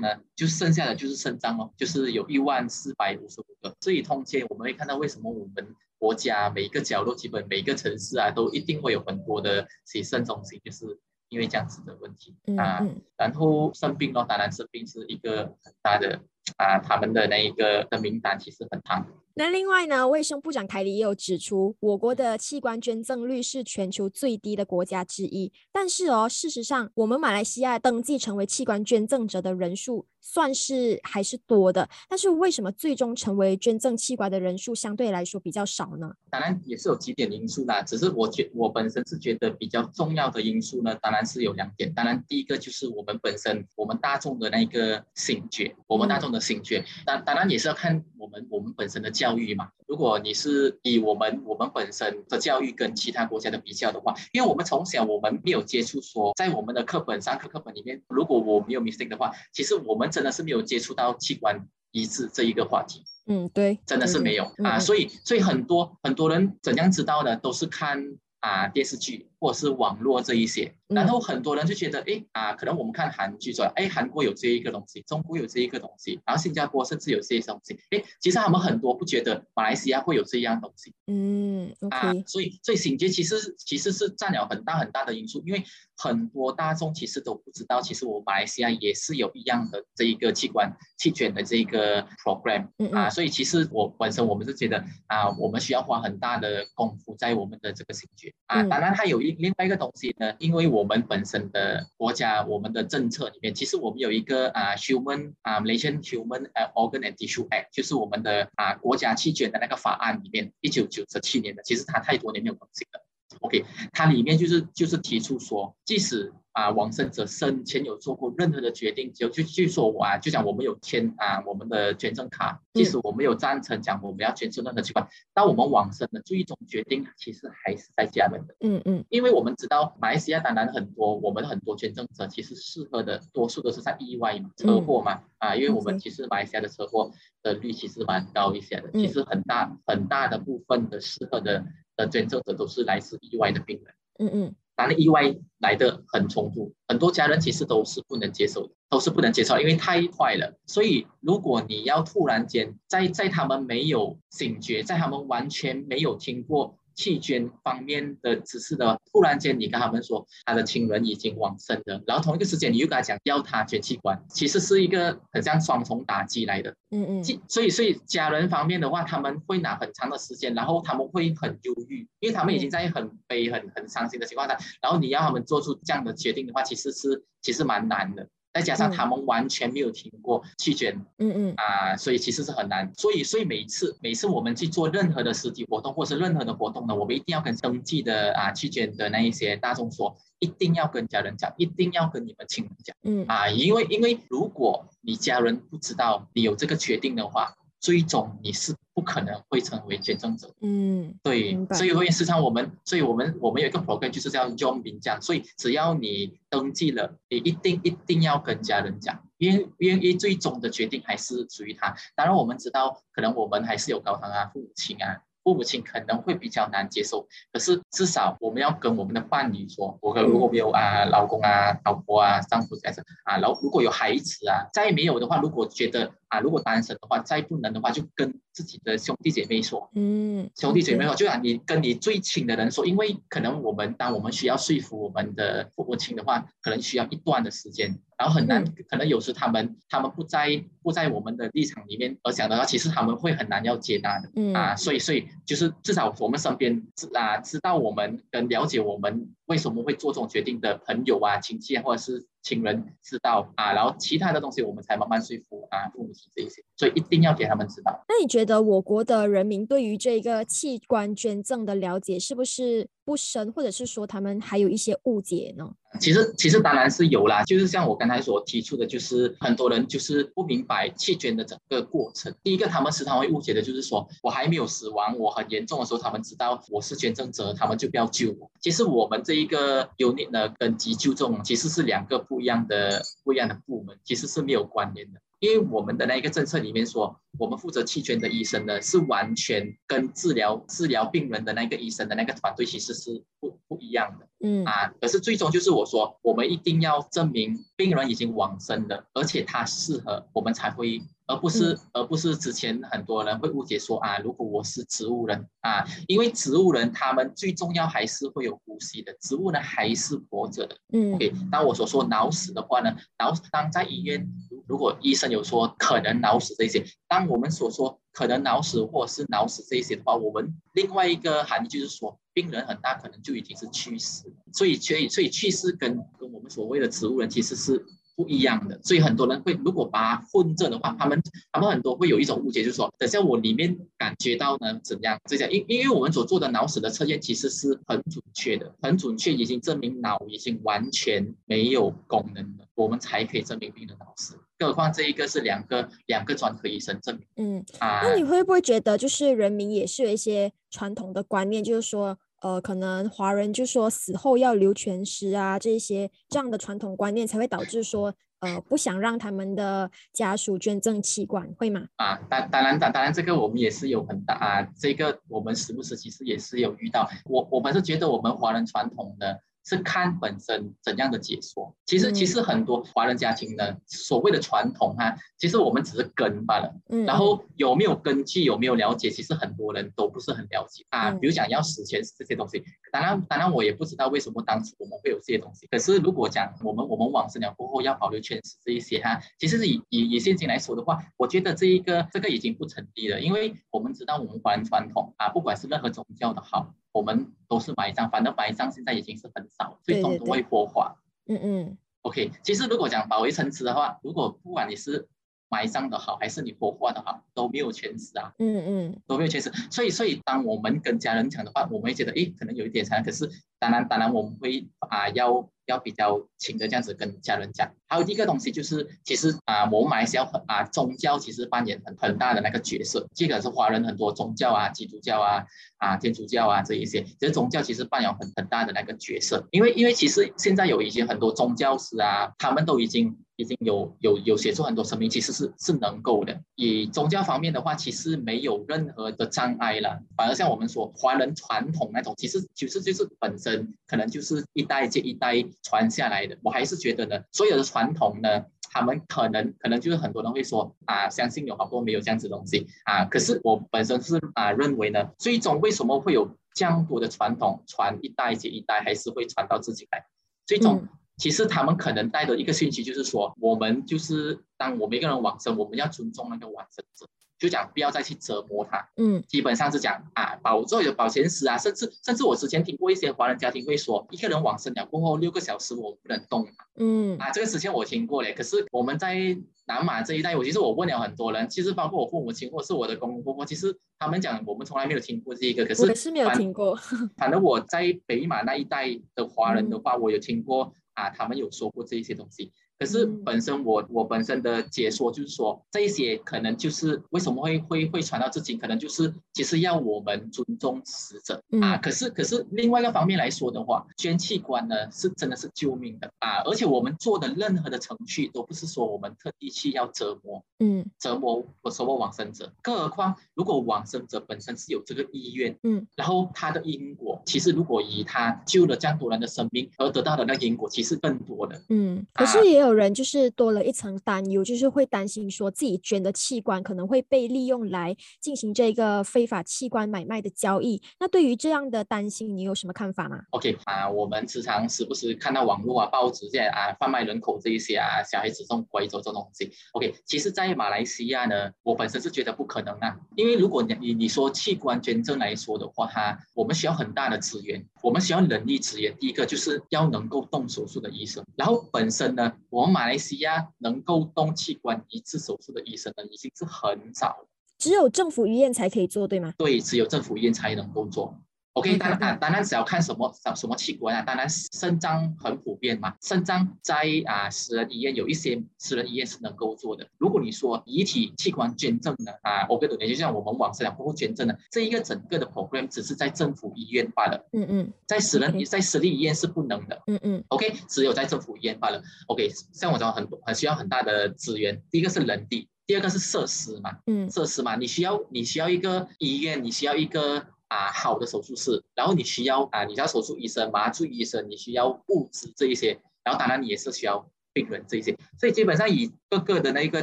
呢，就剩下的就是肾脏咯，就是有一万四百五十五个，所以通间我们会看到为什么我们。国家每一个角落，基本每一个城市啊，都一定会有很多的洗肾中心，就是。因为这样子的问题啊。然后生病咯，当然生病是一个很大的啊，他们的那一个的名单其实很长。那另外呢，卫生部长凯里也有指出，我国的器官捐赠率是全球最低的国家之一。但是哦，事实上，我们马来西亚登记成为器官捐赠者的人数算是还是多的。但是为什么最终成为捐赠器官的人数相对来说比较少呢？当然也是有几点因素啦，只是我觉我本身是觉得比较重要的因素呢，当然是有两点。当然第一个就是我们本身我们大众的那个醒觉，我们大众的醒觉。当当然也是要看我们我们本身的教育嘛。如果你是以我们我们本身的教育跟其他国家的比较的话，因为我们从小我们没有接触说，在我们的课本上课课本里面，如果我没有 mistake 的话，其实我们真的是没有接触到器官移植这一个话题。嗯，对，真的是没有啊。所以所以很多很多人怎样知道的，都是看。啊，电视剧或者是网络这一些，然后很多人就觉得，哎啊，可能我们看韩剧说，哎，韩国有这一个东西，中国有这一个东西，然后新加坡甚至有这些东西，哎，其实他们很多不觉得马来西亚会有这样东西，嗯，OK，所以所以醒觉其实其实是占了很大很大的因素，因为很多大众其实都不知道，其实我马来西亚也是有一样的这一个器官弃捐的这个 program，啊，所以其实我本身我们是觉得啊，我们需要花很大的功夫在我们的这个醒觉。啊，当然它有一另外一个东西呢，因为我们本身的国家，我们的政策里面，其实我们有一个啊，Human 啊，Malaysian Human Organ and Tissue Act，就是我们的啊国家弃捐的那个法案里面，一九九七年的，其实它太多年没有更新了。OK，它里面就是就是提出说，即使啊，往生者生前有做过任何的决定，就就据说我啊，就讲我们有签啊，我们的捐赠卡，即使我们有赞成讲我们要捐赠任何器官，当我们往生的最终决定其实还是在家人的。嗯嗯，因为我们知道马来西亚当然很多，我们很多捐赠者其实适合的多数都是在意外嘛，车祸嘛，啊，因为我们其实马来西亚的车祸的率其实蛮高一些的，其实很大很大的部分的适合的的捐赠者都是来自意外的病人。嗯嗯。当然，意外来的很冲突，很多家人其实都是不能接受的，都是不能接受，因为太快了。所以，如果你要突然间在在他们没有醒觉，在他们完全没有听过。弃捐方面的知识的，突然间你跟他们说他的亲人已经往生了，然后同一个时间你又跟他讲要他捐器官，其实是一个很像双重打击来的。嗯嗯。所以所以家人方面的话，他们会拿很长的时间，然后他们会很忧郁，因为他们已经在很悲、很很伤心的情况下，然后你要他们做出这样的决定的话，其实是其实蛮难的。再加上他们完全没有听过弃捐，嗯嗯啊，所以其实是很难。所以所以每一次每次我们去做任何的实体活动或是任何的活动呢，我们一定要跟登记的啊弃捐的那一些大众说，一定要跟家人讲，一定要跟你们亲人讲，嗯啊，因为因为如果你家人不知道你有这个决定的话。最终你是不可能会成为捐赠者，嗯，对，所以会时常我们，所以我们我们有一个 program 就是叫 John 名讲，所以只要你登记了，你一定一定要跟家人讲，因为因为最终的决定还是属于他。当然我们知道，可能我们还是有高堂啊、父母亲啊。父母亲可能会比较难接受，可是至少我们要跟我们的伴侣说，我如果没有啊老公啊、老婆啊、丈夫这样子啊，然后如果有孩子啊，再没有的话，如果觉得啊，如果单身的话，再不能的话，就跟自己的兄弟姐妹说，嗯，兄弟姐妹说，就让你跟你最亲的人说，因为可能我们当我们需要说服我们的父母亲的话，可能需要一段的时间。然后很难，可能有时他们他们不在不在我们的立场里面而想的话，其实他们会很难要接纳的，嗯。啊，所以所以就是至少我们身边知啊知道我们跟了解我们为什么会做这种决定的朋友啊亲戚啊或者是。亲人知道啊，然后其他的东西我们才慢慢说服啊父母亲这一些，所以一定要给他们知道。那你觉得我国的人民对于这个器官捐赠的了解是不是不深，或者是说他们还有一些误解呢？其实其实当然是有啦，就是像我刚才所提出的，就是很多人就是不明白弃捐的整个过程。第一个，他们时常会误解的就是说我还没有死亡，我很严重的时候，他们知道我是捐赠者，他们就不要救我。其实我们这一个 unit 呢，跟急救中其实是两个。不一样的不一样的部门其实是没有关联的。因为我们的那一个政策里面说，我们负责弃捐的医生呢，是完全跟治疗治疗病人的那个医生的那个团队其实是不不一样的。嗯啊，可是最终就是我说，我们一定要证明病人已经往生了，而且他适合，我们才会。而不是，而不是之前很多人会误解说啊，如果我是植物人啊，因为植物人他们最重要还是会有呼吸的，植物呢还是活着的。嗯，OK。当我所说脑死的话呢，脑当在医院，如果医生有说可能脑死这些，当我们所说可能脑死或者是脑死这些的话，我们另外一个含义就是说，病人很大可能就已经是去世，所以所以所以去世跟跟我们所谓的植物人其实是。不一样的，所以很多人会如果把它混着的话，他们他们很多会有一种误解，就是说，等下我里面感觉到呢怎么样？这样，因因为我们所做的脑死的测验其实是很准确的，很准确，已经证明脑已经完全没有功能了，我们才可以证明病人脑死。更何况这一个是两个两个专科医生证明。嗯，啊，那你会不会觉得就是人民也是有一些传统的观念，就是说？呃，可能华人就说死后要留全尸啊，这些这样的传统观念才会导致说，呃，不想让他们的家属捐赠器官，会吗？啊，当当然当当然这个我们也是有很大啊，这个我们时不时其实也是有遇到，我我们是觉得我们华人传统的。是看本身怎样的解说，其实其实很多华人家庭呢，所谓的传统哈，其实我们只是跟罢了。嗯，然后有没有根据，有没有了解，其实很多人都不是很了解啊。比如讲要死前这些东西，当然当然我也不知道为什么当初我们会有这些东西。可是如果讲我们我们往生了过后要保留全尸这一些哈，其实以以以现今来说的话，我觉得这一个这个已经不成立了，因为我们知道我们华人传统啊，不管是任何宗教的好。我们都是白账，反正白账现在已经是很少，最终都会活化。嗯嗯。OK，其实如果讲保卫城池的话，如果不管你是埋葬的好，还是你火化的好，都没有全死啊。嗯嗯。都没有全死，所以所以当我们跟家人讲的话，我们会觉得，诶，可能有一点残，可是当然当然我们会啊要。要比较轻的这样子跟家人讲，还有一个东西就是，其实啊，我们马来西亚很啊，宗教其实扮演很很大的那个角色。这个是华人很多宗教啊，基督教啊，啊天主教啊这一些，其实宗教其实扮演很很大的那个角色。因为因为其实现在有一些很多宗教师啊，他们都已经。已经有有有写出很多声明，其实是是能够的。以宗教方面的话，其实没有任何的障碍了。反而像我们说华人传统那种，其实其实就是本身可能就是一代接一代传下来的。我还是觉得呢，所有的传统呢，他们可能可能就是很多人会说啊，相信有好多没有这样子东西啊。可是我本身是啊认为呢，最终为什么会有这样多的传统传一代接一代，还是会传到自己来？最终。其实他们可能带的一个信息就是说，我们就是当我们一个人往生，我们要尊重那个往生者，就讲不要再去折磨他。嗯，基本上是讲啊，保做有保全死啊，甚至甚至我之前听过一些华人家庭会说，一个人往生了过后六个小时我不能动。嗯，啊，这个之前我听过嘞。可是我们在南马这一带，我其实我问了很多人，其实包括我父母亲或是我的公公婆婆，其实他们讲我们从来没有听过这一个。可是我是没有听过。反正我在北马那一带的华人的话，我有听过。啊，他们有说过这一些东西。可是本身我我本身的解说就是说，这一些可能就是为什么会会会传到至今，可能就是其实要我们尊重死者啊。可是可是另外一个方面来说的话，捐器官呢是真的是救命的啊。而且我们做的任何的程序都不是说我们特地去要折磨，嗯，折磨我所谓往生者。更何况如果往生者本身是有这个意愿，嗯，然后他的因果，其实如果以他救了这样多人的生命而得到的那因果，其实更多的，嗯。可是也有人就是多了一层担忧，就是会担心说自己捐的器官可能会被利用来进行这个非法器官买卖的交易。那对于这样的担心，你有什么看法吗？OK 啊，我们时常时不时看到网络啊、报纸这些啊贩卖人口这一些啊，小孩子送拐走这种东西。OK，其实，在马来西亚呢，我本身是觉得不可能啊，因为如果你你你说器官捐赠来说的话，哈，我们需要很大的资源，我们需要人力资源。第一个就是要能够动手术的医生，然后本身呢，我们马来西亚能够动器官移植手术的医生呢，已经是很少了。只有政府医院才可以做，对吗？对，只有政府医院才能够做。OK，当然啊，当然只要看什么什什么器官啊，当然肾脏很普遍嘛，肾脏在啊私人医院有一些私人医院是能够做的。如果你说遗体器官捐赠的啊，OK，就像我们网上讲包括捐赠的这一个整个的 program 只是在政府医院罢了。嗯嗯，在私人在私立医院是不能的。嗯嗯，OK，只有在政府医院罢了。OK，像我讲很多很需要很大的资源，第一个是人力，第二个是设施嘛。嗯，设施嘛，你需要你需要一个医院，你需要一个。啊，好的手术室，然后你需要啊，你需要手术医生、麻醉医生，你需要物资这一些，然后当然你也是需要病人这一些，所以基本上以各个的那个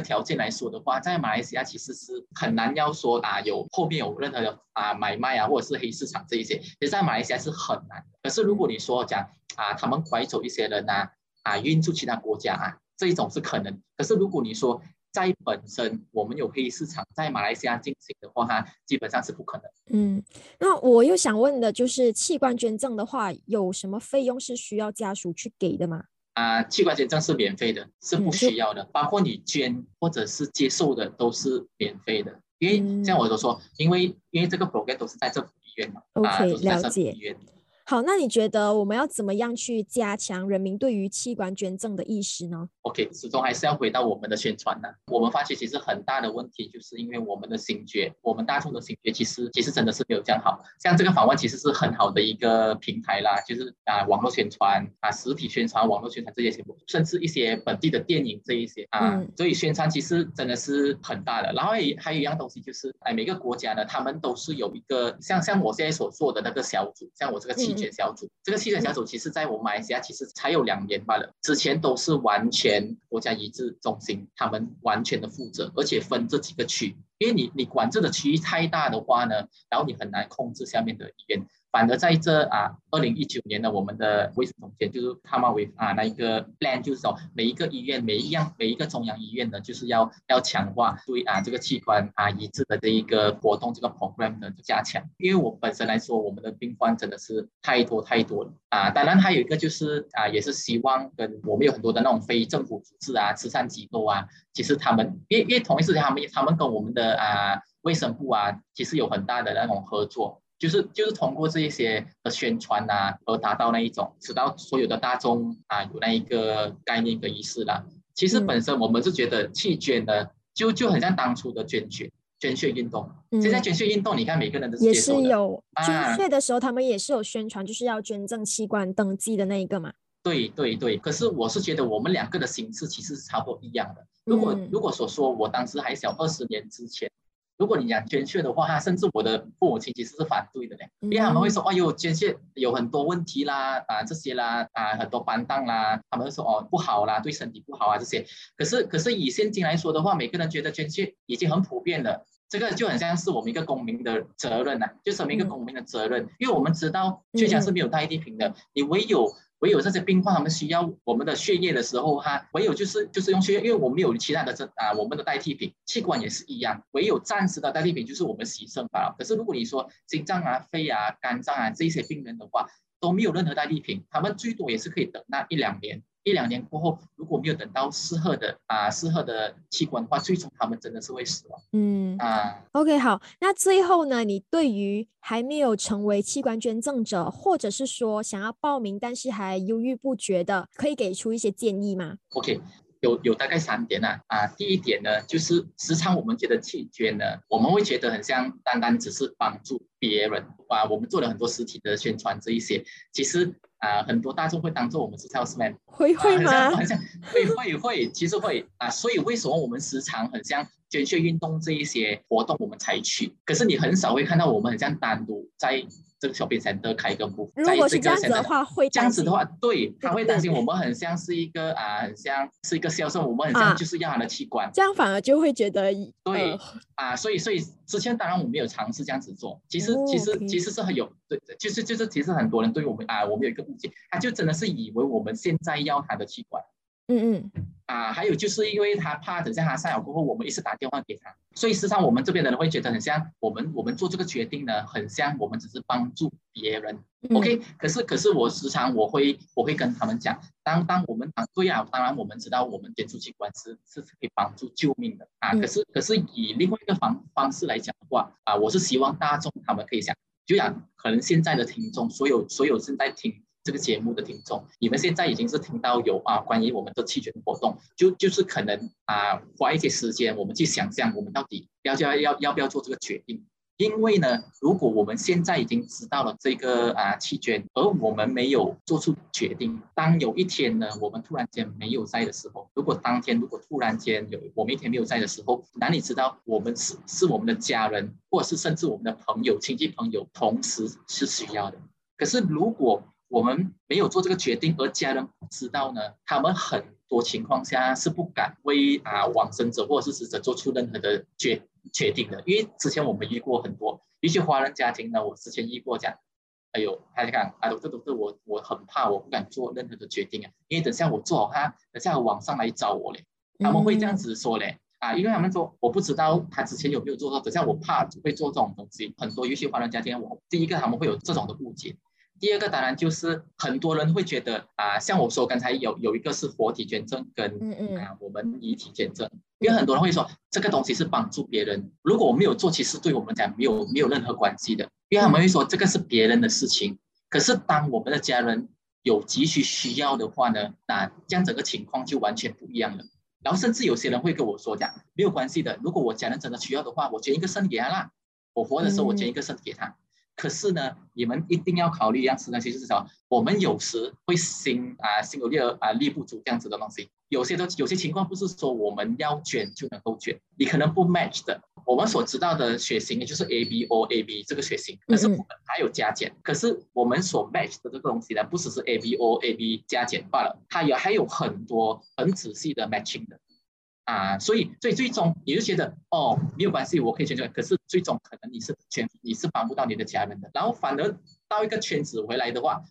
条件来说的话，在马来西亚其实是很难要说啊，有后面有任何的啊买卖啊，或者是黑市场这一些，其实在马来西亚是很难。可是如果你说讲啊，他们拐走一些人呐，啊运出其他国家啊，这一种是可能。可是如果你说，在本身我们有黑市场在马来西亚进行的话，它基本上是不可能。嗯，那我又想问的就是，器官捐赠的话，有什么费用是需要家属去给的吗？啊，器官捐赠是免费的，是不需要的，包括你捐或者是接受的都是免费的。因为像我都说，因为因为这个 program 都是在政府医院嘛，OK，了解。好，那你觉得我们要怎么样去加强人民对于器官捐赠的意识呢？OK，始终还是要回到我们的宣传呢。我们发现其实很大的问题，就是因为我们的心觉，我们大众的心觉其实其实真的是没有这样好。像这个访问其实是很好的一个平台啦，就是啊网络宣传啊实体宣传、网络宣传这些全部，甚至一些本地的电影这一些啊，所以宣传其实真的是很大的。然后也还有一样东西就是，哎每个国家呢，他们都是有一个像像我现在所做的那个小组，像我这个气。小组，这个弃权小组其实，在我们马来西亚其实才有两年罢了，之前都是完全国家一致中心，他们完全的负责，而且分这几个区，因为你你管这个区域太大的话呢，然后你很难控制下面的医院。反而在这啊，二零一九年呢，我们的卫生总监就是 come up with 啊那一个 plan，就是说每一个医院每一样每一个中央医院呢，就是要要强化对啊这个器官啊移植的这一个活动这个 program 的加强。因为我本身来说，我们的病患真的是太多太多了啊。当然还有一个就是啊，也是希望跟我们有很多的那种非政府组织啊、慈善机构啊，其实他们因为因为同一时间他们他们跟我们的啊卫生部啊，其实有很大的那种合作。就是就是通过这一些的宣传呐，而达到那一种，使到所有的大众啊有那一个概念跟意识啦。其实本身我们是觉得弃捐的，就就很像当初的捐血捐血运动。现在捐血运动，你看每个人都是也是有捐血的时候，他们也是有宣传，就是要捐赠器官登记的那一个嘛。对对对，可是我是觉得我们两个的形式其实是差不多一样的。如果如果所说我当时还小，二十年之前。如果你讲捐血的话，哈，甚至我的父母亲其实是反对的嘞，因为他们会说，哎呦，捐血有很多问题啦，啊，这些啦，啊，很多班当啦，他们说哦不好啦，对身体不好啊这些。可是，可是以现今来说的话，每个人觉得捐血已经很普遍了，这个就很像是我们一个公民的责任呐，就是我们一个公民的责任，因为我们知道血浆是没有代替品的，你唯有。唯有这些病患他们需要我们的血液的时候，哈，唯有就是就是用血液，因为我们有其他的这啊，我们的代替品，器官也是一样，唯有暂时的代替品就是我们牺牲罢了。可是如果你说心脏啊、肺啊、肝脏啊这些病人的话，都没有任何代替品，他们最多也是可以等那一两年。一两年过后，如果没有等到适合的啊适合的器官的话，最终他们真的是会死亡。嗯啊，OK，好，那最后呢，你对于还没有成为器官捐赠者，或者是说想要报名但是还犹豫不决的，可以给出一些建议吗？OK。有有大概三点呢啊，第一点呢，就是时常我们觉得弃捐呢，我们会觉得很像单单只是帮助别人啊。我们做了很多实体的宣传这一些，其实啊，很多大众会当做我们是 salesman，会会吗？很像会会会，其实会啊。所以为什么我们时常很像捐血运动这一些活动我们才去？可是你很少会看到我们很像单独在。这个小便才得开一个部，如果是这样子的话，会这样子的话，对他会担心我们很像是一个啊，很像是一个销售，我们很像就是要他的器官，这样反而就会觉得对啊，所以所以之前当然我们有尝试这样子做，其实其实其实是很有对，就是就是其实很多人对我们啊，我们有一个误解，他就真的是以为我们现在要他的器官。嗯嗯啊，还有就是因为他怕等下他上了过后，我们一直打电话给他，所以实际上我们这边的人会觉得很像我们我们做这个决定呢，很像我们只是帮助别人。OK，可是可是我时常我会我会跟他们讲，当当我们当对啊，当然我们知道我们捐出器官是是可以帮助救命的啊，可是可是以另外一个方方式来讲的话啊，我是希望大众他们可以想。就讲可能现在的听众，所有所有正在听这个节目的听众，你们现在已经是听到有啊关于我们的弃权活动，就就是可能啊花一些时间，我们去想象我们到底要要要要不要做这个决定。因为呢，如果我们现在已经知道了这个啊弃捐，而我们没有做出决定，当有一天呢，我们突然间没有在的时候，如果当天如果突然间有我们一天没有在的时候，哪里知道我们是是我们的家人，或者是甚至我们的朋友、亲戚朋友同时是需要的。可是如果我们没有做这个决定，而家人不知道呢，他们很多情况下是不敢为啊往生者或者是死者做出任何的决。决定的，因为之前我们遇过很多一些华人家庭呢，我之前遇过讲，哎呦，大家看，啊，这都是我我很怕，我不敢做任何的决定啊，因为等下我做好他，等下网上来找我嘞，他们会这样子说嘞，啊，因为他们说我不知道他之前有没有做到，等下我怕会做这种东西，很多有些华人家庭，我第一个他们会有这种的误解。第二个当然就是很多人会觉得啊，像我说刚才有有一个是活体捐赠跟啊我们遗体捐赠，因为很多人会说这个东西是帮助别人，如果我没有做，其实对我们讲没有没有任何关系的，因为他们会说这个是别人的事情。可是当我们的家人有急需需要的话呢，那这样整个情况就完全不一样了。然后甚至有些人会跟我说讲没有关系的，如果我家人真的需要的话，我捐一个肾给他啦，我活的时候我捐一个肾给他。可是呢，你们一定要考虑一样事情，就是什么？我们有时会心啊心有力而啊力不足这样子的东西。有些都有些情况不是说我们要卷就能够卷，你可能不 match 的。我们所知道的血型也就是 A B O A B 这个血型，可是我们还有加减。可是我们所 match 的这个东西呢，不只是 A B O A B 加减罢了，它也还有很多很仔细的 matching 的。啊，所以，所以最终你就觉得哦，没有关系，我可以捐出来。可是最终可能你是全你是帮不到你的家人的。然后反而到一个圈子回来的话，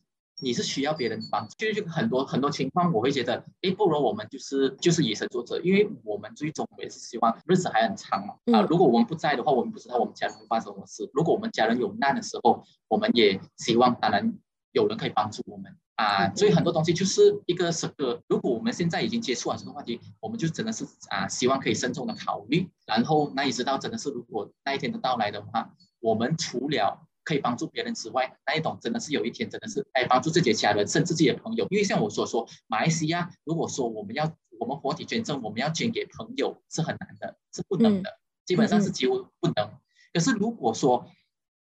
你是需要别人帮。就是很多很多情况，我会觉得，哎，不如我们就是就是以身作则，因为我们最终也是希望日子还很长嘛。啊，如果我们不在的话，我们不知道我们家人会发生什么事。如果我们家人有难的时候，我们也希望当然有人可以帮助我们。啊，所以很多东西就是一个是个，如果我们现在已经接触了这个话题，我们就真的是啊，希望可以慎重的考虑，然后那也知道真的是如果那一天的到来的话，我们除了可以帮助别人之外，那一种真的是有一天真的是哎帮助自己的家人，甚至自己的朋友，因为像我所说，马来西亚如果说我们要我们活体捐赠，我们要捐给朋友是很难的，是不能的，基本上是几乎不能。可是如果说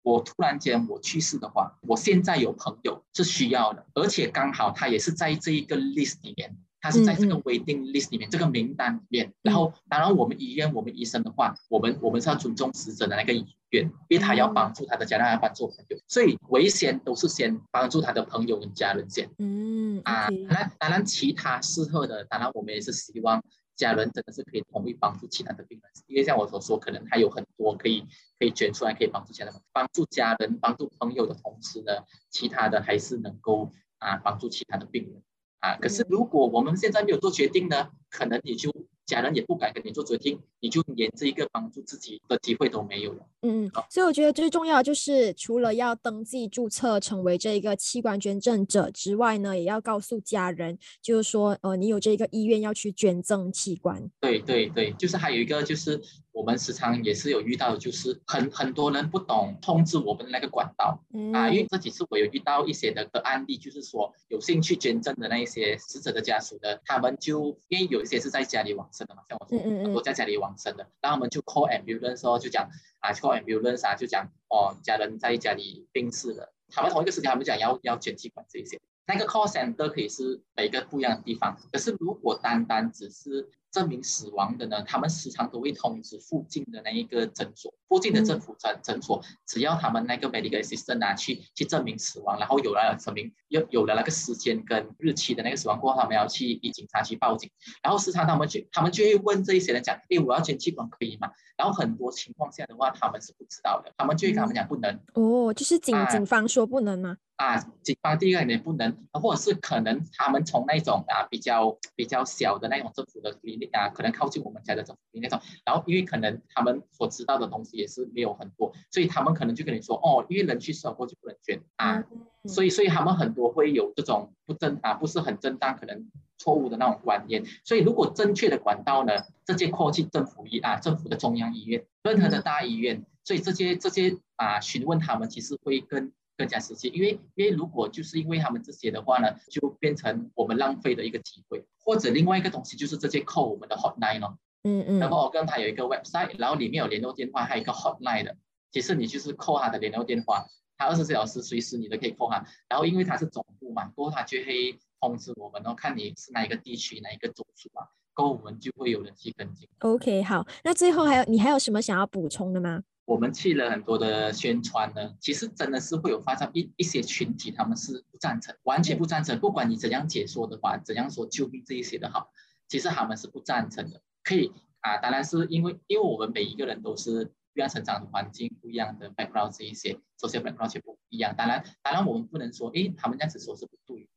我突然间我去世的话，我现在有朋友是需要的，而且刚好他也是在这一个 list 里面，他是在这个 waiting list 里面这个名单里面。然后，当然我们医院我们医生的话，我们我们是要尊重死者的那个意愿，因为他要帮助他的家人，要帮助朋友，所以为先都是先帮助他的朋友跟家人先。嗯啊，那当然其他适合的，当然我们也是希望。家人真的是可以同意帮助其他的病人，因为像我所说，可能还有很多可以可以捐出来，可以帮助其他人，帮助家人、帮助朋友的同时呢，其他的还是能够啊帮助其他的病人啊。可是如果我们现在没有做决定呢，可能你就。家人也不敢跟你做决定，你就连这一个帮助自己的机会都没有了。嗯嗯，所以我觉得最重要的就是，除了要登记注册成为这一个器官捐赠者之外呢，也要告诉家人，就是说，呃，你有这个意愿要去捐赠器官。对对对，就是还有一个就是。我们时常也是有遇到，就是很很多人不懂通知我们的那个管道。啊，因为这几次我有遇到一些的个案例，就是说有兴趣捐赠的那一些死者的家属的，他们就因为有一些是在家里往生的嘛，像我说很多在家里往生的，然后我们就 call ambulance 说就讲啊 call ambulance 啊就讲哦家人在家里病逝了，他们同一个时间他们讲要要捐器官这一些，那个 call center 可以是每个不一样的地方，可是如果单单只是证明死亡的呢，他们时常都会通知附近的那一个诊所，附近的政府诊诊所，只要他们那个 medical assistant 拿去去证明死亡，然后有了证明有有了那个时间跟日期的那个死亡过后，他们要去以警察去报警，然后时常他们就他们就会问这一些人讲，哎，我要捐器官可以吗？然后很多情况下的话，他们是不知道的，他们就会跟他们讲不能。哦，就是警警方说不能吗？啊，警方第一个也不能，或者是可能他们从那种啊比较比较小的那种政府的里啊，可能靠近我们家的政府那种，然后因为可能他们所知道的东西也是没有很多，所以他们可能就跟你说，哦，因为人去世过就不能捐啊，所以所以他们很多会有这种不正啊，不是很正当，可能错误的那种观念。所以如果正确的管道呢，这些 call 去政府医啊，政府的中央医院，任何的大医院，所以这些这些啊询问他们其实会更更加实际，因为因为如果就是因为他们这些的话呢，就变成我们浪费的一个机会。或者另外一个东西就是这些 call 我们的 hotline 咯，嗯嗯，然后我跟他有一个 website，然后里面有联络电话，还有一个 hotline 的。其实你就是扣他的联络电话，他二十四小时随时你都可以扣他。然后因为他是总部嘛，过后他就会通知我们，然后看你是哪一个地区、哪一个州属嘛，过后我们就会有人去跟进。OK，好，那最后还有你还有什么想要补充的吗？我们去了很多的宣传呢，其实真的是会有发生一一些群体，他们是不赞成，完全不赞成。不管你怎样解说的话，怎样说救命这一些的好，其实他们是不赞成的。可以啊，当然是因为因为我们每一个人都是。不一样成长的环境，不一样的 background 这一些，social background 全不一样。当然，当然我们不能说，诶，他们这样子说是不对，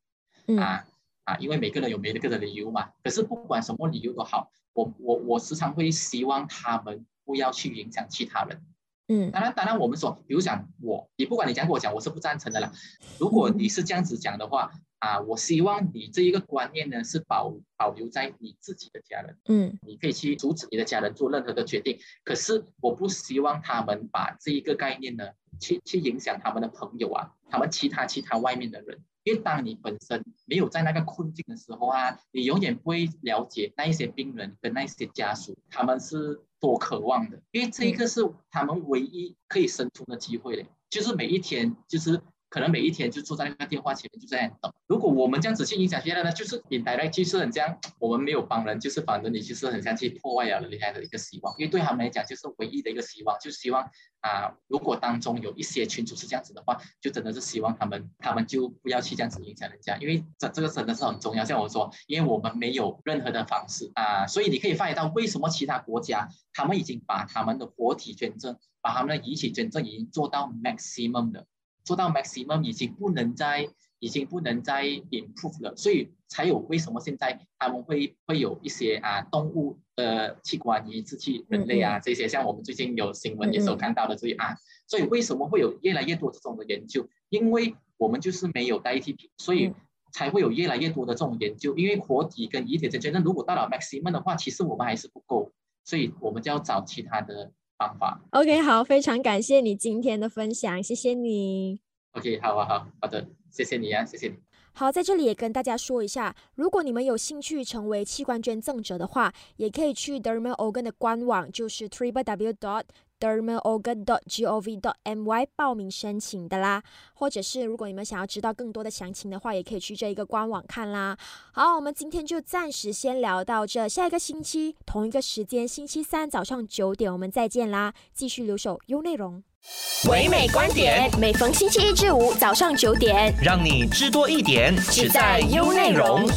啊啊，因为每个人有每个人的理由嘛。可是不管什么理由都好，我我我时常会希望他们不要去影响其他人。嗯，当然，当然我们说，比如讲我，你不管你讲跟我讲，我是不赞成的啦。如果你是这样子讲的话。啊，我希望你这一个观念呢是保保留在你自己的家人，嗯，你可以去阻止你的家人做任何的决定，可是我不希望他们把这一个概念呢去去影响他们的朋友啊，他们其他其他外面的人，因为当你本身没有在那个困境的时候啊，你永远不会了解那一些病人跟那一些家属他们是多渴望的，因为这一个是他们唯一可以生存的机会嘞，就是每一天就是。可能每一天就坐在那个电话前面就这样等。如果我们这样子去影响别人呢，就是引带来就是很像我们没有帮人，就是反正你就是很像去破坏了人家的一个希望。因为对他们来讲，就是唯一的一个希望，就希望啊，如果当中有一些群主是这样子的话，就真的是希望他们他们就不要去这样子影响人家，因为这这个真的是很重要。像我说，因为我们没有任何的方式啊，所以你可以发现到为什么其他国家他们已经把他们的活体捐赠，把他们的遗体捐赠已经做到 maximum 的。做到 maximum 已经不能再，已经不能再 improve 了，所以才有为什么现在他们会会有一些啊动物的器官移植去人类啊这些，像我们最近有新闻也是有看到的这些啊，所以为什么会有越来越多这种的研究？因为我们就是没有代替品，所以才会有越来越多的这种研究。因为活体跟遗体之间，那如果到了 maximum 的话，其实我们还是不够，所以我们就要找其他的。方法。OK，好，非常感谢你今天的分享，谢谢你。OK，好啊，好好的，谢谢你啊，谢谢你。好，在这里也跟大家说一下，如果你们有兴趣成为器官捐赠者的话，也可以去 Dermal Organ 的官网，就是 dot gov dot my 报名申请的啦。或者是如果你们想要知道更多的详情的话，也可以去这一个官网看啦。好，我们今天就暂时先聊到这，下一个星期同一个时间，星期三早上九点，我们再见啦，继续留守优内容。唯美观点，每逢星期一至五早上九点，让你知多一点，只在优内容。